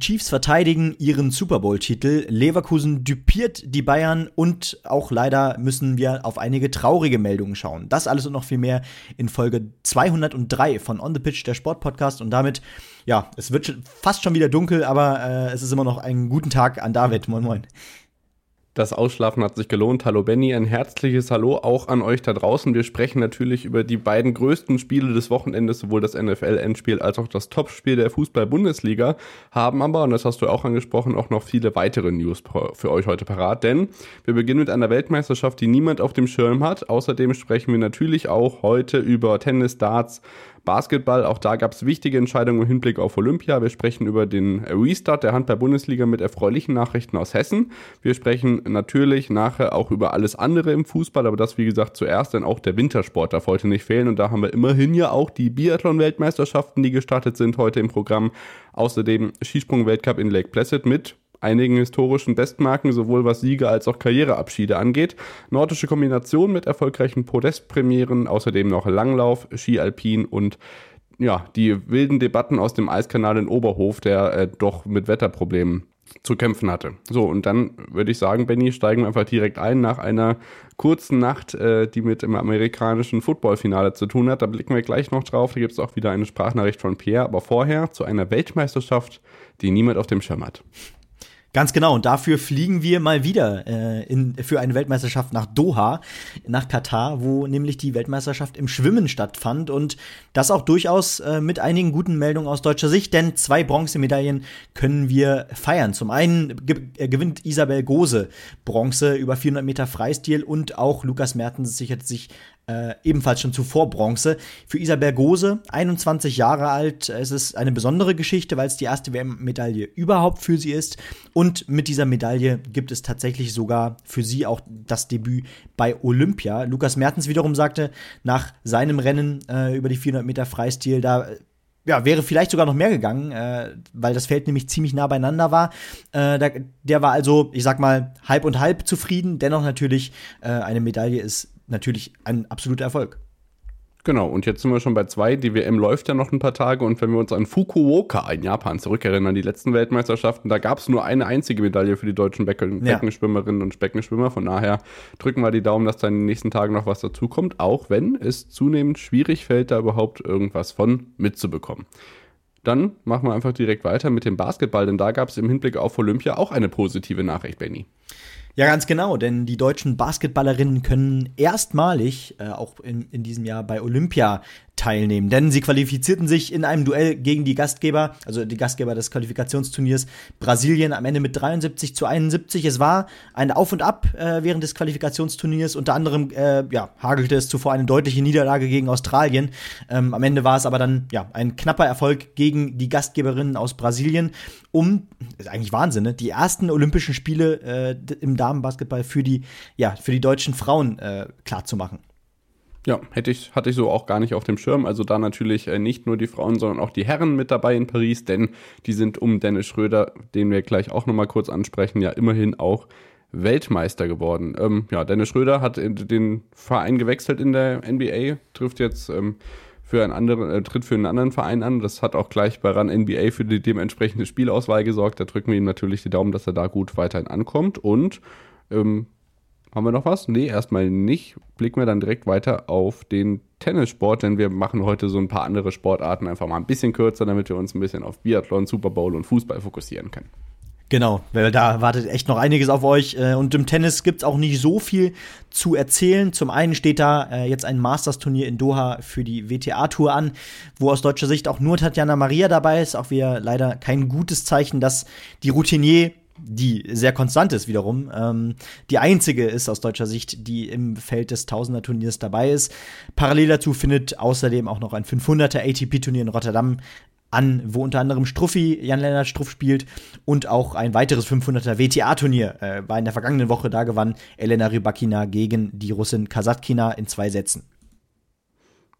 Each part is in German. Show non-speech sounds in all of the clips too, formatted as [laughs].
Chiefs verteidigen ihren Super Bowl-Titel. Leverkusen düpiert die Bayern und auch leider müssen wir auf einige traurige Meldungen schauen. Das alles und noch viel mehr in Folge 203 von On the Pitch, der Sportpodcast. Und damit, ja, es wird fast schon wieder dunkel, aber äh, es ist immer noch ein guten Tag an David. Moin, moin. Das Ausschlafen hat sich gelohnt. Hallo Benny, ein herzliches Hallo auch an euch da draußen. Wir sprechen natürlich über die beiden größten Spiele des Wochenendes, sowohl das NFL-Endspiel als auch das Topspiel der Fußball-Bundesliga, haben aber, und das hast du auch angesprochen, auch noch viele weitere News für euch heute parat. Denn wir beginnen mit einer Weltmeisterschaft, die niemand auf dem Schirm hat. Außerdem sprechen wir natürlich auch heute über Tennis, Darts, Basketball, auch da gab es wichtige Entscheidungen im Hinblick auf Olympia. Wir sprechen über den Restart der Handball-Bundesliga mit erfreulichen Nachrichten aus Hessen. Wir sprechen natürlich nachher auch über alles andere im Fußball, aber das wie gesagt zuerst, denn auch der Wintersport darf heute nicht fehlen und da haben wir immerhin ja auch die Biathlon-Weltmeisterschaften, die gestartet sind heute im Programm. Außerdem Skisprung-Weltcup in Lake Placid mit einigen historischen Bestmarken, sowohl was Siege als auch Karriereabschiede angeht. Nordische Kombination mit erfolgreichen Podestpremieren, außerdem noch Langlauf, Ski Alpin und ja, die wilden Debatten aus dem Eiskanal in Oberhof, der äh, doch mit Wetterproblemen zu kämpfen hatte. So, und dann würde ich sagen, Benny, steigen wir einfach direkt ein nach einer kurzen Nacht, äh, die mit dem amerikanischen Footballfinale zu tun hat. Da blicken wir gleich noch drauf. Da gibt es auch wieder eine Sprachnachricht von Pierre, aber vorher zu einer Weltmeisterschaft, die niemand auf dem Schirm hat. Ganz genau, und dafür fliegen wir mal wieder äh, in, für eine Weltmeisterschaft nach Doha, nach Katar, wo nämlich die Weltmeisterschaft im Schwimmen stattfand und das auch durchaus äh, mit einigen guten Meldungen aus deutscher Sicht, denn zwei Bronzemedaillen können wir feiern. Zum einen ge äh, gewinnt Isabel Gose Bronze über 400 Meter Freistil und auch Lukas Mertens sichert sich äh, ebenfalls schon zuvor Bronze. Für Isabel Gose, 21 Jahre alt, es ist eine besondere Geschichte, weil es die erste WM-Medaille überhaupt für sie ist. Und mit dieser Medaille gibt es tatsächlich sogar für sie auch das Debüt bei Olympia. Lukas Mertens wiederum sagte nach seinem Rennen äh, über die 400 Meter Freistil, da ja, wäre vielleicht sogar noch mehr gegangen, äh, weil das Feld nämlich ziemlich nah beieinander war. Äh, der, der, war also, ich sag mal, halb und halb zufrieden. Dennoch natürlich, äh, eine Medaille ist natürlich ein absoluter Erfolg. Genau, und jetzt sind wir schon bei zwei. Die WM läuft ja noch ein paar Tage und wenn wir uns an Fukuoka in Japan zurückerinnern, die letzten Weltmeisterschaften, da gab es nur eine einzige Medaille für die deutschen Becken ja. Beckenschwimmerinnen und Beckenschwimmer. Von daher drücken wir die Daumen, dass da in den nächsten Tagen noch was dazukommt, auch wenn es zunehmend schwierig fällt, da überhaupt irgendwas von mitzubekommen. Dann machen wir einfach direkt weiter mit dem Basketball, denn da gab es im Hinblick auf Olympia auch eine positive Nachricht, Benny. Ja, ganz genau, denn die deutschen Basketballerinnen können erstmalig äh, auch in, in diesem Jahr bei Olympia teilnehmen. Denn sie qualifizierten sich in einem Duell gegen die Gastgeber, also die Gastgeber des Qualifikationsturniers Brasilien am Ende mit 73 zu 71. Es war ein Auf und Ab äh, während des Qualifikationsturniers. Unter anderem äh, ja, hagelte es zuvor eine deutliche Niederlage gegen Australien. Ähm, am Ende war es aber dann ja ein knapper Erfolg gegen die Gastgeberinnen aus Brasilien, um ist eigentlich Wahnsinn, ne? die ersten Olympischen Spiele äh, im Damenbasketball für die ja für die deutschen Frauen äh, klar zu machen. Ja, hätte ich, hatte ich so auch gar nicht auf dem Schirm. Also da natürlich äh, nicht nur die Frauen, sondern auch die Herren mit dabei in Paris, denn die sind um Dennis Schröder, den wir gleich auch nochmal kurz ansprechen, ja immerhin auch Weltmeister geworden. Ähm, ja, Dennis Schröder hat den Verein gewechselt in der NBA, trifft jetzt ähm, für einen anderen, äh, tritt für einen anderen Verein an. Das hat auch gleich bei RAN NBA für die dementsprechende Spielauswahl gesorgt. Da drücken wir ihm natürlich die Daumen, dass er da gut weiterhin ankommt. Und ähm, haben wir noch was? Nee, erstmal nicht. Blicken wir dann direkt weiter auf den Tennissport, denn wir machen heute so ein paar andere Sportarten einfach mal ein bisschen kürzer, damit wir uns ein bisschen auf Biathlon, Super Bowl und Fußball fokussieren können. Genau, weil da wartet echt noch einiges auf euch. Äh, und im Tennis gibt's auch nicht so viel zu erzählen. Zum einen steht da äh, jetzt ein Masters-Turnier in Doha für die WTA-Tour an, wo aus deutscher Sicht auch nur Tatjana Maria dabei ist. Auch wieder leider kein gutes Zeichen, dass die Routinier die sehr konstant ist wiederum, ähm, die einzige ist aus deutscher Sicht, die im Feld des Tausender-Turniers dabei ist. Parallel dazu findet außerdem auch noch ein 500er ATP-Turnier in Rotterdam an, wo unter anderem Struffi, Jan-Lennart Struff spielt und auch ein weiteres 500er WTA-Turnier äh, war in der vergangenen Woche. Da gewann Elena Rybakina gegen die Russin Kasatkina in zwei Sätzen.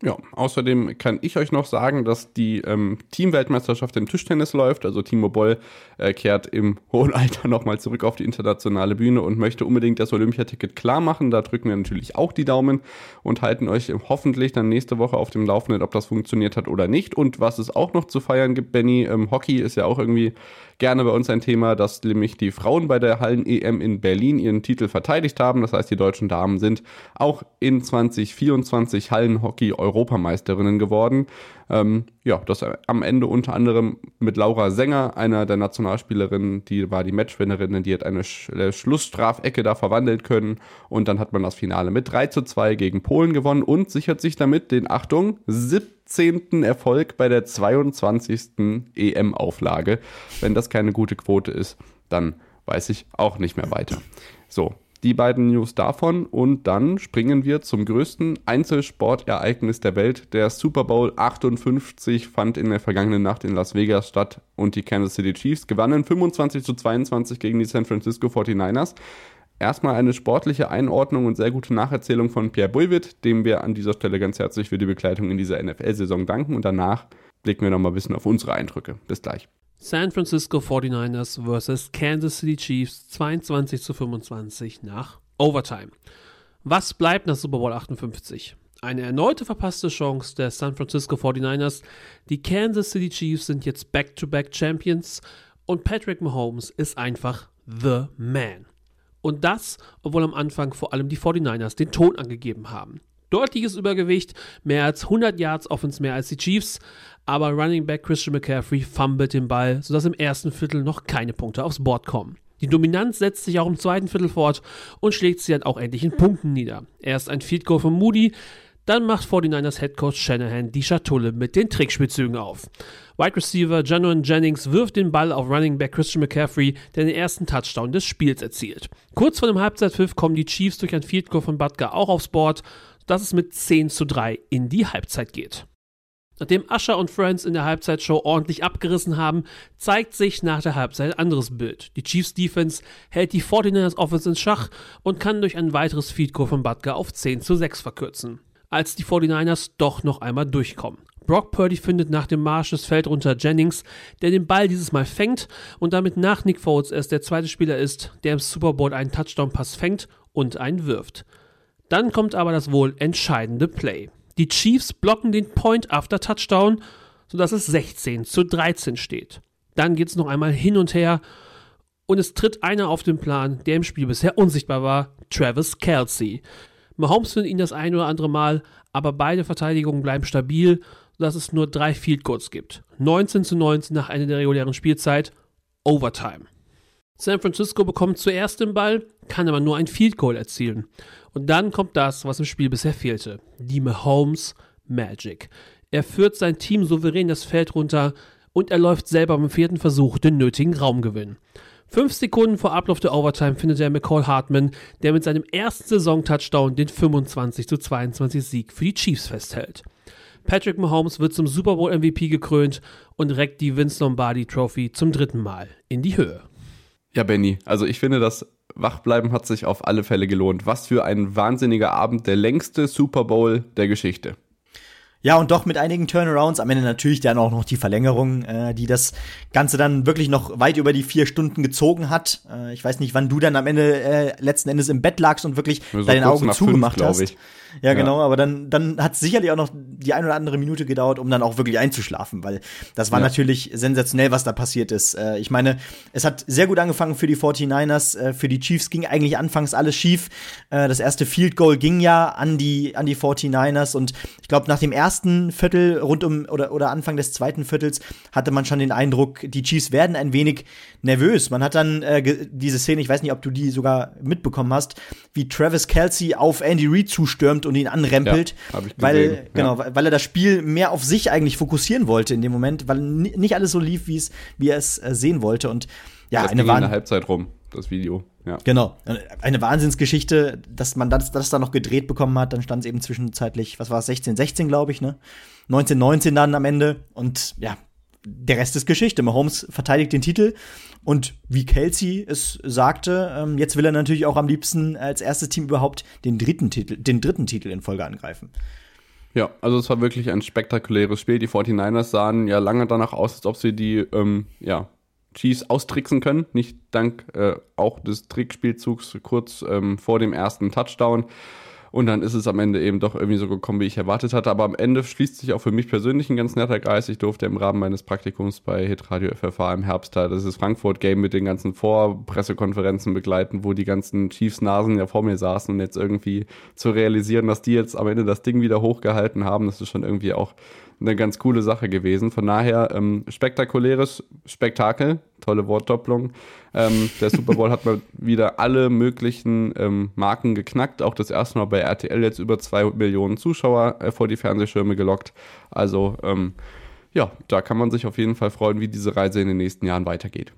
Ja, außerdem kann ich euch noch sagen, dass die ähm, Teamweltmeisterschaft im Tischtennis läuft. Also Timo Boll äh, kehrt im hohen Alter nochmal zurück auf die internationale Bühne und möchte unbedingt das Olympiaticket klar machen. Da drücken wir natürlich auch die Daumen und halten euch hoffentlich dann nächste Woche auf dem Laufenden, ob das funktioniert hat oder nicht. Und was es auch noch zu feiern gibt, Benny, ähm, Hockey ist ja auch irgendwie gerne bei uns ein Thema, dass nämlich die Frauen bei der Hallen-EM in Berlin ihren Titel verteidigt haben. Das heißt, die deutschen Damen sind auch in 2024 Hallenhockey-Europameisterinnen geworden. Ähm, ja, das am Ende unter anderem mit Laura Sänger, einer der Nationalspielerinnen, die war die Matchwinnerin, die hat eine Sch äh, Schlussstrafecke da verwandeln können und dann hat man das Finale mit 3 zu 2 gegen Polen gewonnen und sichert sich damit den, Achtung, 17. Erfolg bei der 22. EM-Auflage. Wenn das keine gute Quote ist, dann weiß ich auch nicht mehr weiter. So, die beiden News davon und dann springen wir zum größten Einzelsportereignis der Welt. Der Super Bowl 58 fand in der vergangenen Nacht in Las Vegas statt und die Kansas City Chiefs gewannen 25 zu 22 gegen die San Francisco 49ers. Erstmal eine sportliche Einordnung und sehr gute Nacherzählung von Pierre Bulwitt, dem wir an dieser Stelle ganz herzlich für die Begleitung in dieser NFL-Saison danken und danach blicken wir nochmal ein bisschen auf unsere Eindrücke. Bis gleich. San Francisco 49ers vs. Kansas City Chiefs 22 zu 25 nach Overtime. Was bleibt nach Super Bowl 58? Eine erneute verpasste Chance der San Francisco 49ers. Die Kansas City Chiefs sind jetzt Back-to-Back -back Champions und Patrick Mahomes ist einfach The Man. Und das, obwohl am Anfang vor allem die 49ers den Ton angegeben haben deutliches Übergewicht, mehr als 100 Yards Offense mehr als die Chiefs, aber Running Back Christian McCaffrey fummelt den Ball, sodass im ersten Viertel noch keine Punkte aufs Board kommen. Die Dominanz setzt sich auch im zweiten Viertel fort und schlägt sie dann auch endlich in Punkten nieder. Erst ein Field Goal von Moody, dann macht 49ers Head Coach Shanahan die Schatulle mit den Trickspielzügen auf. Wide Receiver Janon Jennings wirft den Ball auf Running Back Christian McCaffrey, der den ersten Touchdown des Spiels erzielt. Kurz vor dem Halbzeitpfiff kommen die Chiefs durch ein Field Goal von Butker auch aufs Board dass es mit 10 zu 3 in die Halbzeit geht. Nachdem Usher und Friends in der Halbzeitshow ordentlich abgerissen haben, zeigt sich nach der Halbzeit ein anderes Bild. Die Chiefs Defense hält die 49ers Offense in Schach und kann durch ein weiteres Feed Goal von Butker auf 10 zu 6 verkürzen. Als die 49ers doch noch einmal durchkommen. Brock Purdy findet nach dem Marsch das Feld runter Jennings, der den Ball dieses Mal fängt und damit nach Nick Foles erst der zweite Spieler ist, der im Super Bowl einen Touchdown-Pass fängt und einen wirft. Dann kommt aber das wohl entscheidende Play. Die Chiefs blocken den Point after Touchdown, sodass es 16 zu 13 steht. Dann geht es noch einmal hin und her und es tritt einer auf den Plan, der im Spiel bisher unsichtbar war, Travis Kelsey. Mahomes findet ihn das ein oder andere Mal, aber beide Verteidigungen bleiben stabil, sodass es nur drei Field Goals gibt. 19 zu 19 nach Ende der regulären Spielzeit, Overtime. San Francisco bekommt zuerst den Ball, kann aber nur ein Field Goal erzielen. Und dann kommt das, was im Spiel bisher fehlte. Die Mahomes Magic. Er führt sein Team souverän das Feld runter und er läuft selber beim vierten Versuch den nötigen Raumgewinn. Fünf Sekunden vor Ablauf der Overtime findet er McCall Hartman, der mit seinem ersten Saison-Touchdown den 25 zu 22 Sieg für die Chiefs festhält. Patrick Mahomes wird zum Super Bowl MVP gekrönt und reckt die Vince Lombardi Trophy zum dritten Mal in die Höhe. Ja, Benny, also ich finde das Wachbleiben hat sich auf alle Fälle gelohnt. Was für ein wahnsinniger Abend, der längste Super Bowl der Geschichte. Ja, und doch mit einigen Turnarounds. Am Ende natürlich dann auch noch die Verlängerung, äh, die das Ganze dann wirklich noch weit über die vier Stunden gezogen hat. Äh, ich weiß nicht, wann du dann am Ende äh, letzten Endes im Bett lagst und wirklich so deine Augen zugemacht fünf, hast. Ich. Ja, genau, ja. aber dann, dann hat es sicherlich auch noch die ein oder andere Minute gedauert, um dann auch wirklich einzuschlafen, weil das war ja. natürlich sensationell, was da passiert ist. Äh, ich meine, es hat sehr gut angefangen für die 49ers, äh, für die Chiefs ging eigentlich anfangs alles schief. Äh, das erste Field Goal ging ja an die, an die 49ers und ich glaube, nach dem ersten Viertel, rund um oder, oder Anfang des zweiten Viertels, hatte man schon den Eindruck, die Chiefs werden ein wenig nervös. Man hat dann äh, diese Szene, ich weiß nicht, ob du die sogar mitbekommen hast, wie Travis Kelsey auf Andy Reid zustürmt und ihn anrempelt, ja, weil genau, ja. weil er das Spiel mehr auf sich eigentlich fokussieren wollte in dem Moment, weil nicht alles so lief, wie es wie er es äh, sehen wollte und ja, das eine in der Halbzeit rum, das Video. Ja. Genau. Eine Wahnsinnsgeschichte, dass man das, das da noch gedreht bekommen hat. Dann stand es eben zwischenzeitlich, was war es, 16, 16, glaube ich, ne? 19, 19 dann am Ende. Und ja, der Rest ist Geschichte. Mahomes verteidigt den Titel und wie Kelsey es sagte, ähm, jetzt will er natürlich auch am liebsten als erstes Team überhaupt den dritten Titel, den dritten Titel in Folge angreifen. Ja, also es war wirklich ein spektakuläres Spiel. Die 49ers sahen ja lange danach aus, als ob sie die ähm, ja, Chiefs austricksen können. Nicht dank äh, auch des Trickspielzugs kurz ähm, vor dem ersten Touchdown. Und dann ist es am Ende eben doch irgendwie so gekommen, wie ich erwartet hatte. Aber am Ende schließt sich auch für mich persönlich ein ganz netter Kreis. Ich durfte im Rahmen meines Praktikums bei Hitradio FFH im Herbst da das Frankfurt-Game mit den ganzen Vorpressekonferenzen begleiten, wo die ganzen Chiefs-Nasen ja vor mir saßen und jetzt irgendwie zu realisieren, dass die jetzt am Ende das Ding wieder hochgehalten haben, das ist schon irgendwie auch eine ganz coole Sache gewesen. Von daher ähm, spektakuläres Spektakel, tolle Wortdopplung. Ähm, der Super Bowl hat mal wieder alle möglichen ähm, Marken geknackt. Auch das erste Mal bei RTL jetzt über zwei Millionen Zuschauer äh, vor die Fernsehschirme gelockt. Also ähm, ja, da kann man sich auf jeden Fall freuen, wie diese Reise in den nächsten Jahren weitergeht.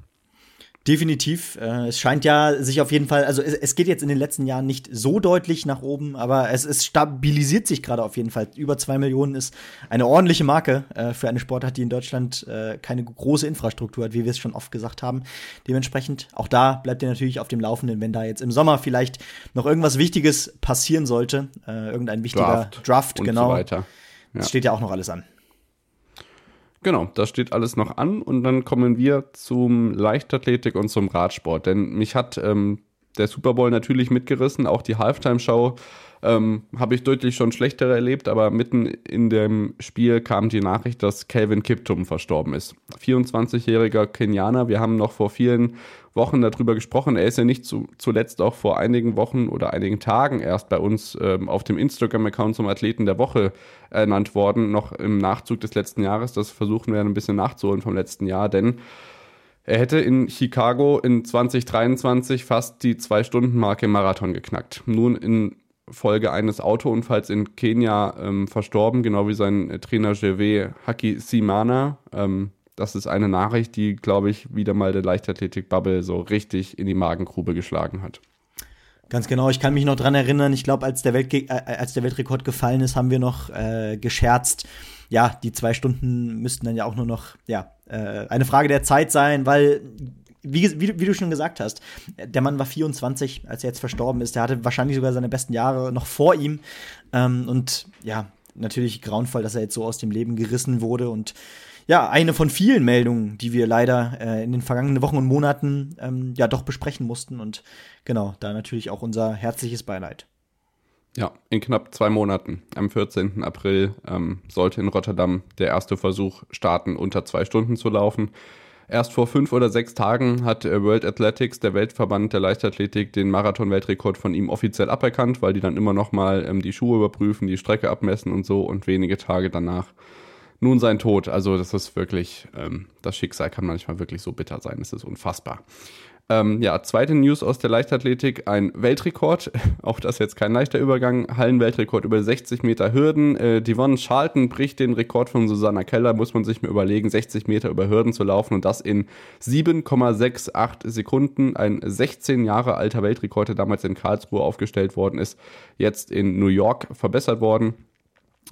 Definitiv. Äh, es scheint ja sich auf jeden Fall, also es, geht jetzt in den letzten Jahren nicht so deutlich nach oben, aber es, es stabilisiert sich gerade auf jeden Fall. Über zwei Millionen ist eine ordentliche Marke äh, für eine Sportart, die in Deutschland äh, keine große Infrastruktur hat, wie wir es schon oft gesagt haben. Dementsprechend, auch da bleibt ihr natürlich auf dem Laufenden, wenn da jetzt im Sommer vielleicht noch irgendwas Wichtiges passieren sollte. Äh, irgendein wichtiger Draft, Draft genau. So. Ja. Das steht ja auch noch alles an. Genau, das steht alles noch an und dann kommen wir zum Leichtathletik und zum Radsport. Denn mich hat ähm, der Super Bowl natürlich mitgerissen, auch die Halftime-Show ähm, habe ich deutlich schon schlechtere erlebt, aber mitten in dem Spiel kam die Nachricht, dass Calvin Kiptum verstorben ist. 24-jähriger Kenianer, wir haben noch vor vielen Wochen darüber gesprochen. Er ist ja nicht zu, zuletzt auch vor einigen Wochen oder einigen Tagen erst bei uns ähm, auf dem Instagram-Account zum Athleten der Woche ernannt worden, noch im Nachzug des letzten Jahres. Das versuchen wir ein bisschen nachzuholen vom letzten Jahr, denn er hätte in Chicago in 2023 fast die Zwei-Stunden-Marke Marathon geknackt. Nun in Folge eines Autounfalls in Kenia ähm, verstorben, genau wie sein Trainer Gervais Haki Simana. Ähm, das ist eine Nachricht, die, glaube ich, wieder mal der Leichtathletik-Bubble so richtig in die Magengrube geschlagen hat. Ganz genau, ich kann mich noch dran erinnern, ich glaube, als, der äh, als der Weltrekord gefallen ist, haben wir noch äh, gescherzt, ja, die zwei Stunden müssten dann ja auch nur noch, ja, äh, eine Frage der Zeit sein, weil wie, wie, wie, du schon gesagt hast, der Mann war 24, als er jetzt verstorben ist. Der hatte wahrscheinlich sogar seine besten Jahre noch vor ihm. Ähm, und ja, natürlich grauenvoll, dass er jetzt so aus dem Leben gerissen wurde. Und ja, eine von vielen Meldungen, die wir leider äh, in den vergangenen Wochen und Monaten ähm, ja doch besprechen mussten. Und genau, da natürlich auch unser herzliches Beileid. Ja, in knapp zwei Monaten, am 14. April, ähm, sollte in Rotterdam der erste Versuch starten, unter zwei Stunden zu laufen. Erst vor fünf oder sechs Tagen hat äh, World Athletics, der Weltverband der Leichtathletik, den Marathon-Weltrekord von ihm offiziell aberkannt, weil die dann immer noch mal ähm, die Schuhe überprüfen, die Strecke abmessen und so und wenige Tage danach nun sein Tod. Also das ist wirklich, ähm, das Schicksal kann manchmal wirklich so bitter sein. Es ist unfassbar. Ähm, ja, zweite News aus der Leichtathletik, ein Weltrekord, [laughs] auch das jetzt kein leichter Übergang, Hallenweltrekord über 60 Meter Hürden. Äh, Devon Charlton bricht den Rekord von Susanna Keller, muss man sich mir überlegen, 60 Meter über Hürden zu laufen und das in 7,68 Sekunden. Ein 16 Jahre alter Weltrekord, der damals in Karlsruhe aufgestellt worden ist, jetzt in New York verbessert worden.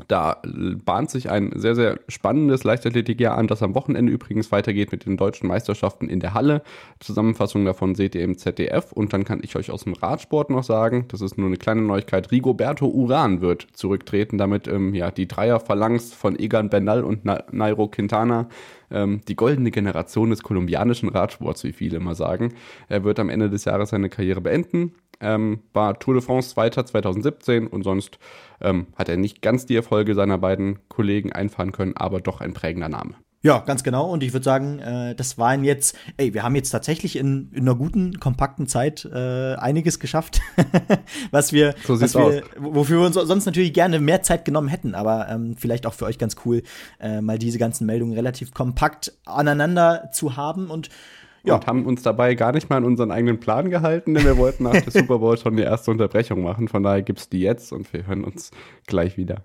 Da bahnt sich ein sehr, sehr spannendes Leichtathletikjahr an, das am Wochenende übrigens weitergeht mit den deutschen Meisterschaften in der Halle. Zusammenfassung davon seht ihr im ZDF. Und dann kann ich euch aus dem Radsport noch sagen, das ist nur eine kleine Neuigkeit, Rigoberto Uran wird zurücktreten, damit ähm, ja, die Dreierphalanx von Egan Bernal und Na Nairo Quintana ähm, die goldene Generation des kolumbianischen Radsports, wie viele immer sagen. Er wird am Ende des Jahres seine Karriere beenden ähm, war Tour de France Zweiter 2017 und sonst ähm, hat er nicht ganz die Erfolge seiner beiden Kollegen einfahren können, aber doch ein prägender Name. Ja, ganz genau. Und ich würde sagen, äh, das waren jetzt, ey, wir haben jetzt tatsächlich in, in einer guten, kompakten Zeit äh, einiges geschafft, [laughs] was wir, so was wir wofür wir uns sonst natürlich gerne mehr Zeit genommen hätten, aber ähm, vielleicht auch für euch ganz cool, äh, mal diese ganzen Meldungen relativ kompakt aneinander zu haben und ja. und haben uns dabei gar nicht mal an unseren eigenen Plan gehalten, denn wir wollten nach der [laughs] Super Bowl schon die erste Unterbrechung machen. Von daher gibt es die jetzt und wir hören uns gleich wieder.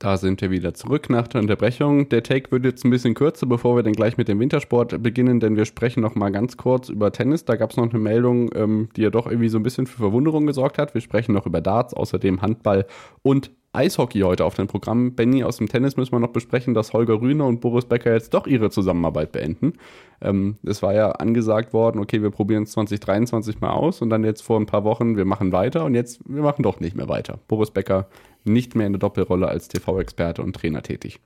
Da sind wir wieder zurück nach der Unterbrechung. Der Take wird jetzt ein bisschen kürzer, bevor wir dann gleich mit dem Wintersport beginnen, denn wir sprechen noch mal ganz kurz über Tennis. Da gab es noch eine Meldung, ähm, die ja doch irgendwie so ein bisschen für Verwunderung gesorgt hat. Wir sprechen noch über Darts, außerdem Handball und Eishockey heute auf dem Programm. Benny, aus dem Tennis müssen wir noch besprechen, dass Holger Rühne und Boris Becker jetzt doch ihre Zusammenarbeit beenden. Ähm, es war ja angesagt worden, okay, wir probieren es 2023 mal aus und dann jetzt vor ein paar Wochen, wir machen weiter und jetzt, wir machen doch nicht mehr weiter. Boris Becker nicht mehr in der Doppelrolle als TV-Experte und Trainer tätig.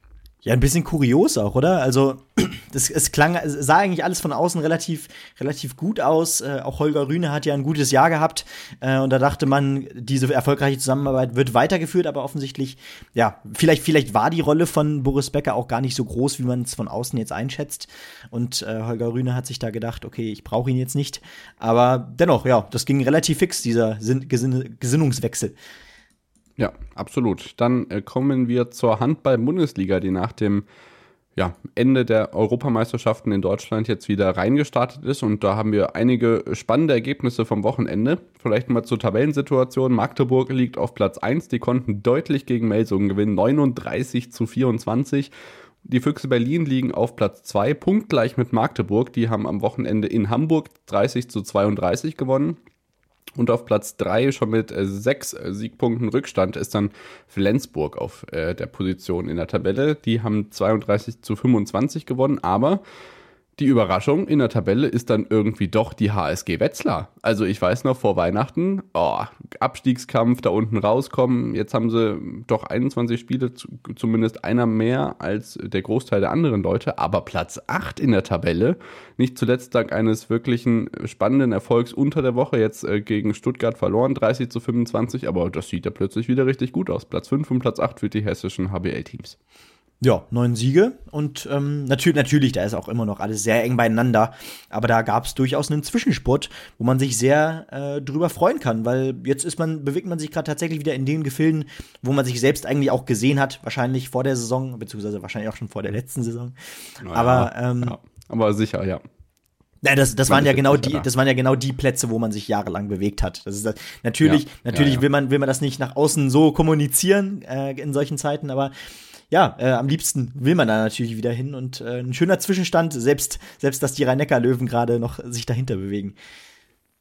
Ja, ein bisschen kurios auch, oder? Also, [clears throat] das, es klang, sah eigentlich alles von außen relativ, relativ gut aus. Äh, auch Holger Rühne hat ja ein gutes Jahr gehabt. Äh, und da dachte man, diese erfolgreiche Zusammenarbeit wird weitergeführt, aber offensichtlich, ja, vielleicht, vielleicht war die Rolle von Boris Becker auch gar nicht so groß, wie man es von außen jetzt einschätzt. Und äh, Holger Rühne hat sich da gedacht, okay, ich brauche ihn jetzt nicht. Aber dennoch, ja, das ging relativ fix, dieser Sin Gesinn Gesinnungswechsel. Ja, absolut. Dann äh, kommen wir zur Handball-Bundesliga, die nach dem ja, Ende der Europameisterschaften in Deutschland jetzt wieder reingestartet ist. Und da haben wir einige spannende Ergebnisse vom Wochenende. Vielleicht mal zur Tabellensituation. Magdeburg liegt auf Platz 1. Die konnten deutlich gegen Melsungen gewinnen. 39 zu 24. Die Füchse Berlin liegen auf Platz 2, punktgleich mit Magdeburg. Die haben am Wochenende in Hamburg 30 zu 32 gewonnen. Und auf Platz 3 schon mit äh, sechs äh, Siegpunkten Rückstand ist dann Flensburg auf äh, der Position in der Tabelle. Die haben 32 zu 25 gewonnen, aber die Überraschung in der Tabelle ist dann irgendwie doch die HSG Wetzlar. Also ich weiß noch vor Weihnachten, oh, Abstiegskampf da unten rauskommen. Jetzt haben sie doch 21 Spiele, zumindest einer mehr als der Großteil der anderen Leute, aber Platz 8 in der Tabelle. Nicht zuletzt dank eines wirklichen spannenden Erfolgs unter der Woche jetzt äh, gegen Stuttgart verloren, 30 zu 25, aber das sieht ja plötzlich wieder richtig gut aus. Platz 5 und Platz 8 für die hessischen HBL-Teams. Ja, neun Siege und ähm, natürlich, natürlich, da ist auch immer noch alles sehr eng beieinander, aber da gab es durchaus einen Zwischenspurt, wo man sich sehr äh, drüber freuen kann, weil jetzt ist man, bewegt man sich gerade tatsächlich wieder in den Gefilden, wo man sich selbst eigentlich auch gesehen hat, wahrscheinlich vor der Saison, beziehungsweise wahrscheinlich auch schon vor der letzten Saison. Naja, aber ähm, ja, aber sicher, ja. Ja, das, das waren ja genau die, das waren ja genau die Plätze, wo man sich jahrelang bewegt hat. Das ist das, natürlich, Ja, natürlich ja, ja. will man, will man das nicht nach außen so kommunizieren äh, in solchen Zeiten, aber ja, äh, am liebsten will man da natürlich wieder hin und äh, ein schöner Zwischenstand, selbst, selbst dass die Rhein-Neckar-Löwen gerade noch sich dahinter bewegen.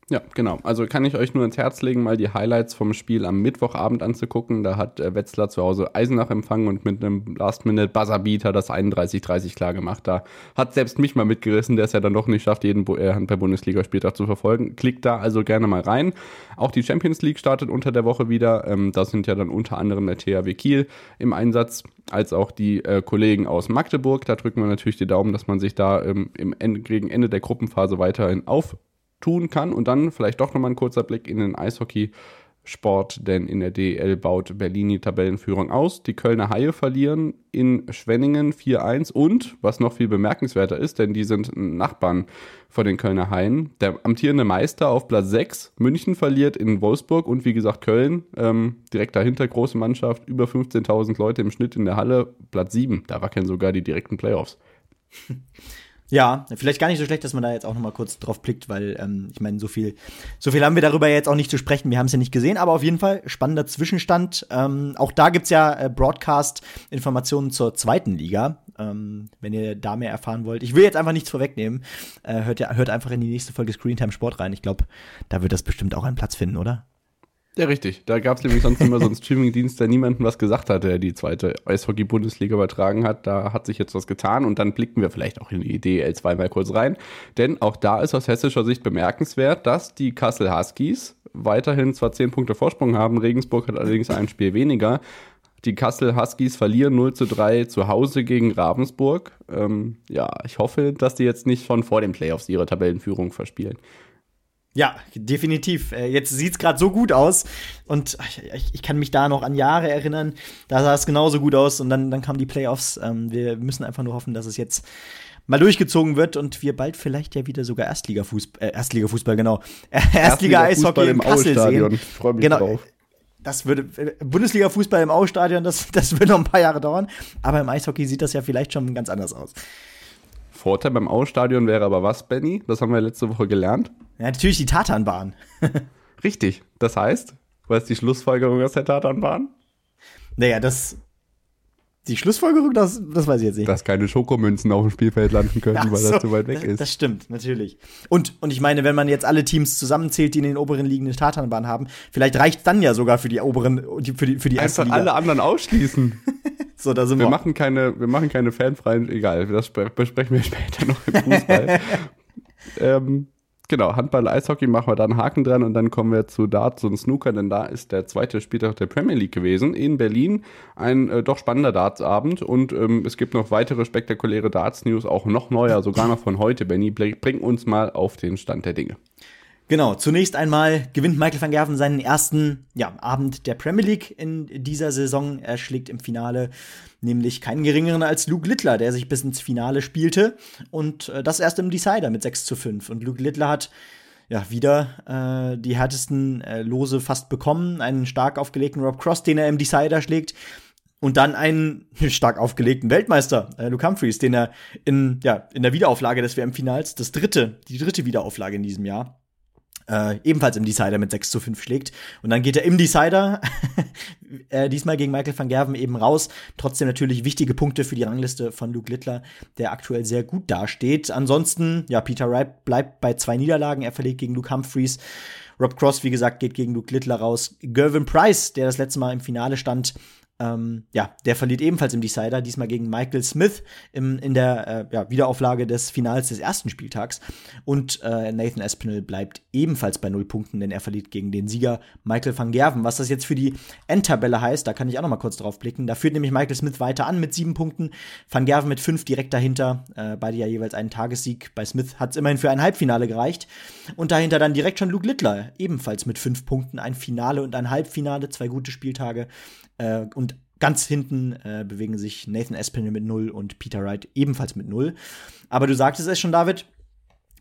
Ja, genau. Also kann ich euch nur ins Herz legen, mal die Highlights vom Spiel am Mittwochabend anzugucken. Da hat äh, Wetzlar zu Hause Eisenach empfangen und mit einem Last-Minute-Buzzerbeater das 31-30 klar gemacht. Da hat selbst mich mal mitgerissen, der es ja dann doch nicht schafft, jeden Bu- äh, Handball-Bundesliga-Spieltag zu verfolgen. Klickt da also gerne mal rein. Auch die Champions League startet unter der Woche wieder. Ähm, da sind ja dann unter anderem der THW Kiel im Einsatz, als auch die äh, Kollegen aus Magdeburg. Da drücken wir natürlich die Daumen, dass man sich da ähm, gegen Ende der Gruppenphase weiterhin auf tun kann. Und dann vielleicht doch nochmal ein kurzer Blick in den Eishockey-Sport, denn in der DL baut Berlin die Tabellenführung aus. Die Kölner Haie verlieren in Schwenningen 4-1 und, was noch viel bemerkenswerter ist, denn die sind Nachbarn von den Kölner Haien, der amtierende Meister auf Platz 6, München verliert in Wolfsburg und wie gesagt Köln, ähm, direkt dahinter große Mannschaft, über 15.000 Leute im Schnitt in der Halle, Platz 7, da wackeln sogar die direkten Playoffs. [laughs] Ja, vielleicht gar nicht so schlecht, dass man da jetzt auch noch mal kurz drauf blickt, weil ähm, ich meine, so viel, so viel haben wir darüber jetzt auch nicht zu sprechen. Wir haben es ja nicht gesehen, aber auf jeden Fall spannender Zwischenstand. Ähm, auch da gibt's ja äh, Broadcast-Informationen zur zweiten Liga, ähm, wenn ihr da mehr erfahren wollt. Ich will jetzt einfach nichts vorwegnehmen. Äh, hört, ja, hört einfach in die nächste Folge Screentime Sport rein. Ich glaube, da wird das bestimmt auch einen Platz finden, oder? Ja, richtig. Da gab es nämlich sonst immer so einen Streamingdienst, der niemandem was gesagt hatte, der die zweite Eishockey-Bundesliga übertragen hat. Da hat sich jetzt was getan und dann blicken wir vielleicht auch in die DL zweimal kurz rein. Denn auch da ist aus hessischer Sicht bemerkenswert, dass die Kassel Huskies weiterhin zwar 10 Punkte Vorsprung haben, Regensburg hat allerdings ein Spiel weniger. Die Kassel Huskies verlieren 0 zu 3 zu Hause gegen Ravensburg. Ähm, ja, ich hoffe, dass die jetzt nicht schon vor den Playoffs ihre Tabellenführung verspielen. Ja, definitiv. Äh, Jetzt sieht's gerade so gut aus und ich, ich kann mich da noch an Jahre erinnern, da sah es genauso gut aus und dann, dann kamen die Playoffs. Ähm, Wir müssen einfach nur hoffen, dass es jetzt mal durchgezogen wird und wir bald vielleicht ja wieder sogar Erstligafußball, äh, Erstligafußball, genau, [laughs] Erstliga-Eishockey in Kassel sehen. Ich freue mich Genau. drauf. Das würde äh, Bundesliga-Fußball im Aue-Stadion, das, das wird noch ein paar Jahre dauern, aber im Eishockey sieht das ja vielleicht schon ganz anders aus. Vorteil beim Aue-Stadion wäre aber was, Benny? Das haben wir letzte Woche gelernt. Ja, natürlich die Tatanbahn. [laughs] Richtig. Das heißt, was ist die Schlussfolgerung aus der Tatanbahn? Naja, das Die Schlussfolgerung, das, das weiß ich jetzt nicht. Dass keine Schokomünzen auf dem Spielfeld landen können, Ach weil so, das zu weit weg das, ist. Das stimmt, natürlich. Und, und ich meine, wenn man jetzt alle Teams zusammenzählt, die in den oberen Ligen eine Tatanbahn haben, vielleicht reicht dann ja sogar für die oberen, die- für die, für die Einfach alle anderen ausschließen. [laughs] so, da sind Wir wir. machen keine, wir machen keine fanfreien, egal, das bespre- besprechen wir später noch im Fußball. [laughs] ähm, genau, Handball, Eishockey machen wir da einen Haken dran und dann kommen wir zu Darts und Snooker, denn da ist der zweite Spieltag der Premier League gewesen in Berlin. Ein äh, doch spannender Dartsabend und ähm, es gibt noch weitere spektakuläre Darts-News, auch noch neuer, sogar noch von heute. Benny, bring bring uns mal auf den Stand der Dinge. Genau, zunächst einmal gewinnt Michael van Gerven seinen ersten ja, Abend der Premier League in dieser Saison. Er schlägt im Finale nämlich keinen geringeren als Luke Littler, der sich bis ins Finale spielte. Und äh, das erst im Decider mit 6 zu 5. Und Luke Littler hat ja wieder äh, die härtesten äh, Lose fast bekommen. Einen stark aufgelegten Rob Cross, den er im Decider schlägt. Und dann einen [laughs] stark aufgelegten Weltmeister, äh, Luke Humphreys, den er in, ja, in der Wiederauflage des WM-Finals, das dritte, die dritte Wiederauflage in diesem Jahr, äh, ebenfalls im Decider mit 6 zu 5 schlägt. Und dann geht er im Decider, [laughs] äh, diesmal gegen Michael van Gerven eben raus. Trotzdem natürlich wichtige Punkte für die Rangliste von Luke Littler, der aktuell sehr gut dasteht. Ansonsten, ja, Peter Wright bleibt bei zwei Niederlagen. Er verliert gegen Luke Humphreys. Rob Cross, wie gesagt, geht gegen Luke Littler raus. Gervin Price, der das letzte Mal im Finale stand, ähm, ja, der verliert ebenfalls im Decider, diesmal gegen Michael Smith im, in der äh, ja, Wiederauflage des Finals des ersten Spieltags. Und äh, Nathan Espinel bleibt ebenfalls bei null Punkten, denn er verliert gegen den Sieger Michael van Gerven. Was das jetzt für die Endtabelle heißt, da kann ich auch noch mal kurz drauf blicken. Da führt nämlich Michael Smith weiter an mit sieben Punkten, van Gerven mit fünf direkt dahinter, äh, beide ja jeweils einen Tagessieg. Bei Smith hat es immerhin für ein Halbfinale gereicht. Und dahinter dann direkt schon Luke Littler, ebenfalls mit fünf Punkten, ein Finale und ein Halbfinale, zwei gute Spieltage. Äh, und ganz hinten äh, bewegen sich Nathan Espinel mit 0 und Peter Wright ebenfalls mit 0. Aber du sagtest es schon, David.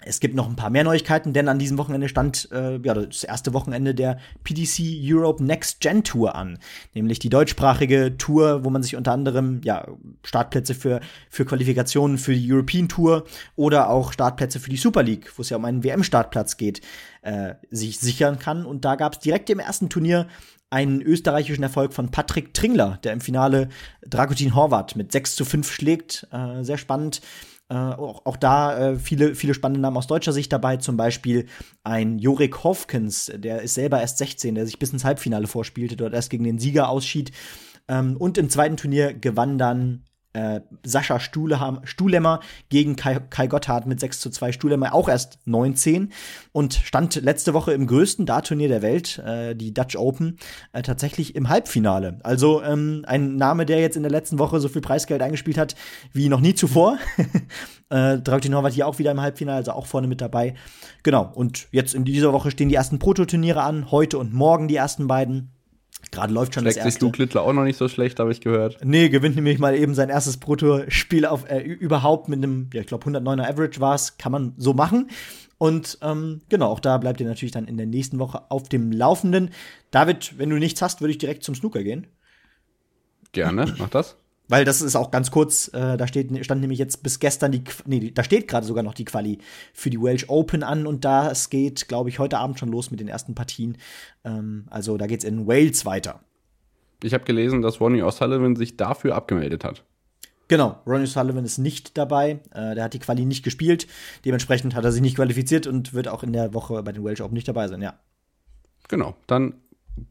Es gibt noch ein paar mehr Neuigkeiten, denn an diesem Wochenende stand äh, ja, das erste Wochenende der PDC Europe Next Gen Tour an. Nämlich die deutschsprachige Tour, wo man sich unter anderem ja, Startplätze für, für Qualifikationen für die European Tour oder auch Startplätze für die Super League, wo es ja um einen WM-Startplatz geht, äh, sich sichern kann. Und da gab es direkt im ersten Turnier einen österreichischen Erfolg von Patrick Tringler, der im Finale Dragutin Horvath mit 6 zu 5 schlägt. Äh, sehr spannend. Äh, auch, auch da äh, viele, viele spannende Namen aus deutscher Sicht dabei, zum Beispiel ein Jorik Hofkens, der ist selber erst 16, der sich bis ins Halbfinale vorspielte, dort erst gegen den Sieger ausschied. Ähm, und im zweiten Turnier gewann dann äh, Sascha Stuhleham, Stuhlemmer gegen Kai, Kai Gotthard mit 6 zu 2. Stuhlemmer auch erst 19 und stand letzte Woche im größten Dartturnier der Welt, äh, die Dutch Open, äh, tatsächlich im Halbfinale. Also ähm, ein Name, der jetzt in der letzten Woche so viel Preisgeld eingespielt hat wie noch nie zuvor. [laughs] äh, Drautin Horvath hier auch wieder im Halbfinale, also auch vorne mit dabei. Genau, und jetzt in dieser Woche stehen die ersten Prototurniere an, heute und morgen die ersten beiden. Gerade läuft schon Schlägt das erste. Luke Littler auch noch nicht so schlecht, habe ich gehört. Nee, gewinnt nämlich mal eben sein erstes Proto-Spiel auf äh, überhaupt mit einem, ja, ich glaube 109er Average war es, kann man so machen. Und ähm, genau, auch da bleibt ihr natürlich dann in der nächsten Woche auf dem Laufenden. David, wenn du nichts hast, würde ich direkt zum Snooker gehen. Gerne, mach das. Weil das ist auch ganz kurz, äh, da steht, stand nämlich jetzt bis gestern die, nee, da steht gerade sogar noch die Quali für die Welsh Open an und da es geht, glaube ich, heute Abend schon los mit den ersten Partien. Ähm, also da geht's in Wales weiter. Ich habe gelesen, dass Ronnie O'Sullivan sich dafür abgemeldet hat. Genau, Ronnie Sullivan ist nicht dabei. Äh, der hat die Quali nicht gespielt. Dementsprechend hat er sich nicht qualifiziert und wird auch in der Woche bei den Welsh Open nicht dabei sein, ja. Genau, dann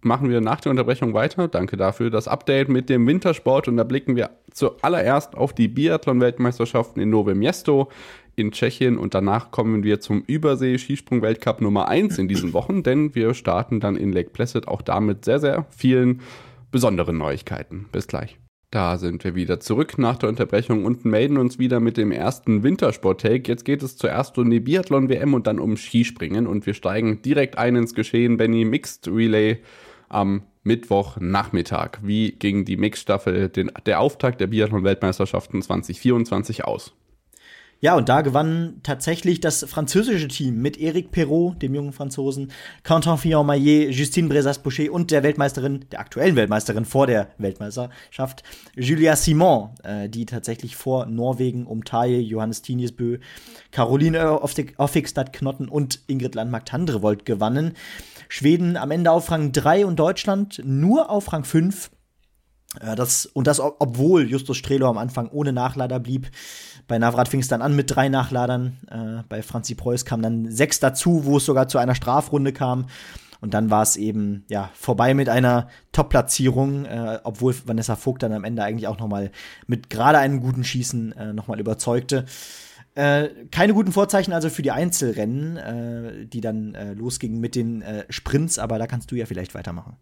machen wir nach der Unterbrechung weiter. Danke dafür. Das Update mit dem Wintersport und da blicken wir zuallererst auf die Biathlon-Weltmeisterschaften in Nove Miesto in Tschechien und danach kommen wir zum Übersee-Skisprung-Weltcup Nummer 1 in diesen Wochen, denn wir starten dann in Lake Placid auch damit sehr, sehr vielen besonderen Neuigkeiten. Bis gleich. Da sind wir wieder zurück nach der Unterbrechung und melden uns wieder mit dem ersten Wintersport-Take. Jetzt geht es zuerst um die Biathlon-WM und dann um Skispringen und wir steigen direkt ein ins Geschehen. Benny Mixed Relay am Mittwochnachmittag. Wie ging die Mixstaffel, den, der Auftakt der Biathlon-Weltmeisterschaften 2024 aus? Ja, und da gewann tatsächlich das französische Team mit Eric Perrault, dem jungen Franzosen, Quentin Fillon-Maillet, Justine Brezas-Boucher und der Weltmeisterin, der aktuellen Weltmeisterin vor der Weltmeisterschaft, Julia Simon, äh, die tatsächlich vor Norwegen um Taille, Johannes Tinjesbö, Caroline Offigstad-Knotten und Ingrid Landmark-Tandrevold gewannen. Schweden am Ende auf Rang 3 und Deutschland nur auf Rang 5. Äh, das, und das, obwohl Justus Strelo am Anfang ohne Nachlader blieb. Bei Navrat fing es dann an mit drei Nachladern. Äh, bei Franzi Preuß kam dann sechs dazu, wo es sogar zu einer Strafrunde kam. Und dann war es eben ja vorbei mit einer Top-Platzierung, äh, obwohl Vanessa Vogt dann am Ende eigentlich auch noch mal mit gerade einem guten Schießen äh, noch überzeugte. Äh, keine guten Vorzeichen also für die Einzelrennen, äh, die dann äh, losgingen mit den äh, Sprints, aber da kannst du ja vielleicht weitermachen.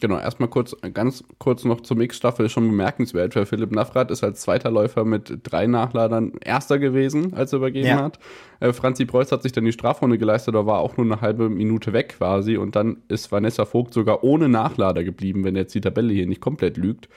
Genau, erstmal kurz, ganz kurz noch zur Mix-Staffel schon bemerkenswert, weil Philipp Navrat ist als zweiter Läufer mit drei Nachladern Erster gewesen, als er übergeben ja. hat. Äh, Franzi Preuß hat sich dann die Strafrunde geleistet, aber war auch nur eine halbe Minute weg quasi. Und dann ist Vanessa Vogt sogar ohne Nachlader geblieben, wenn jetzt die Tabelle hier nicht komplett lügt.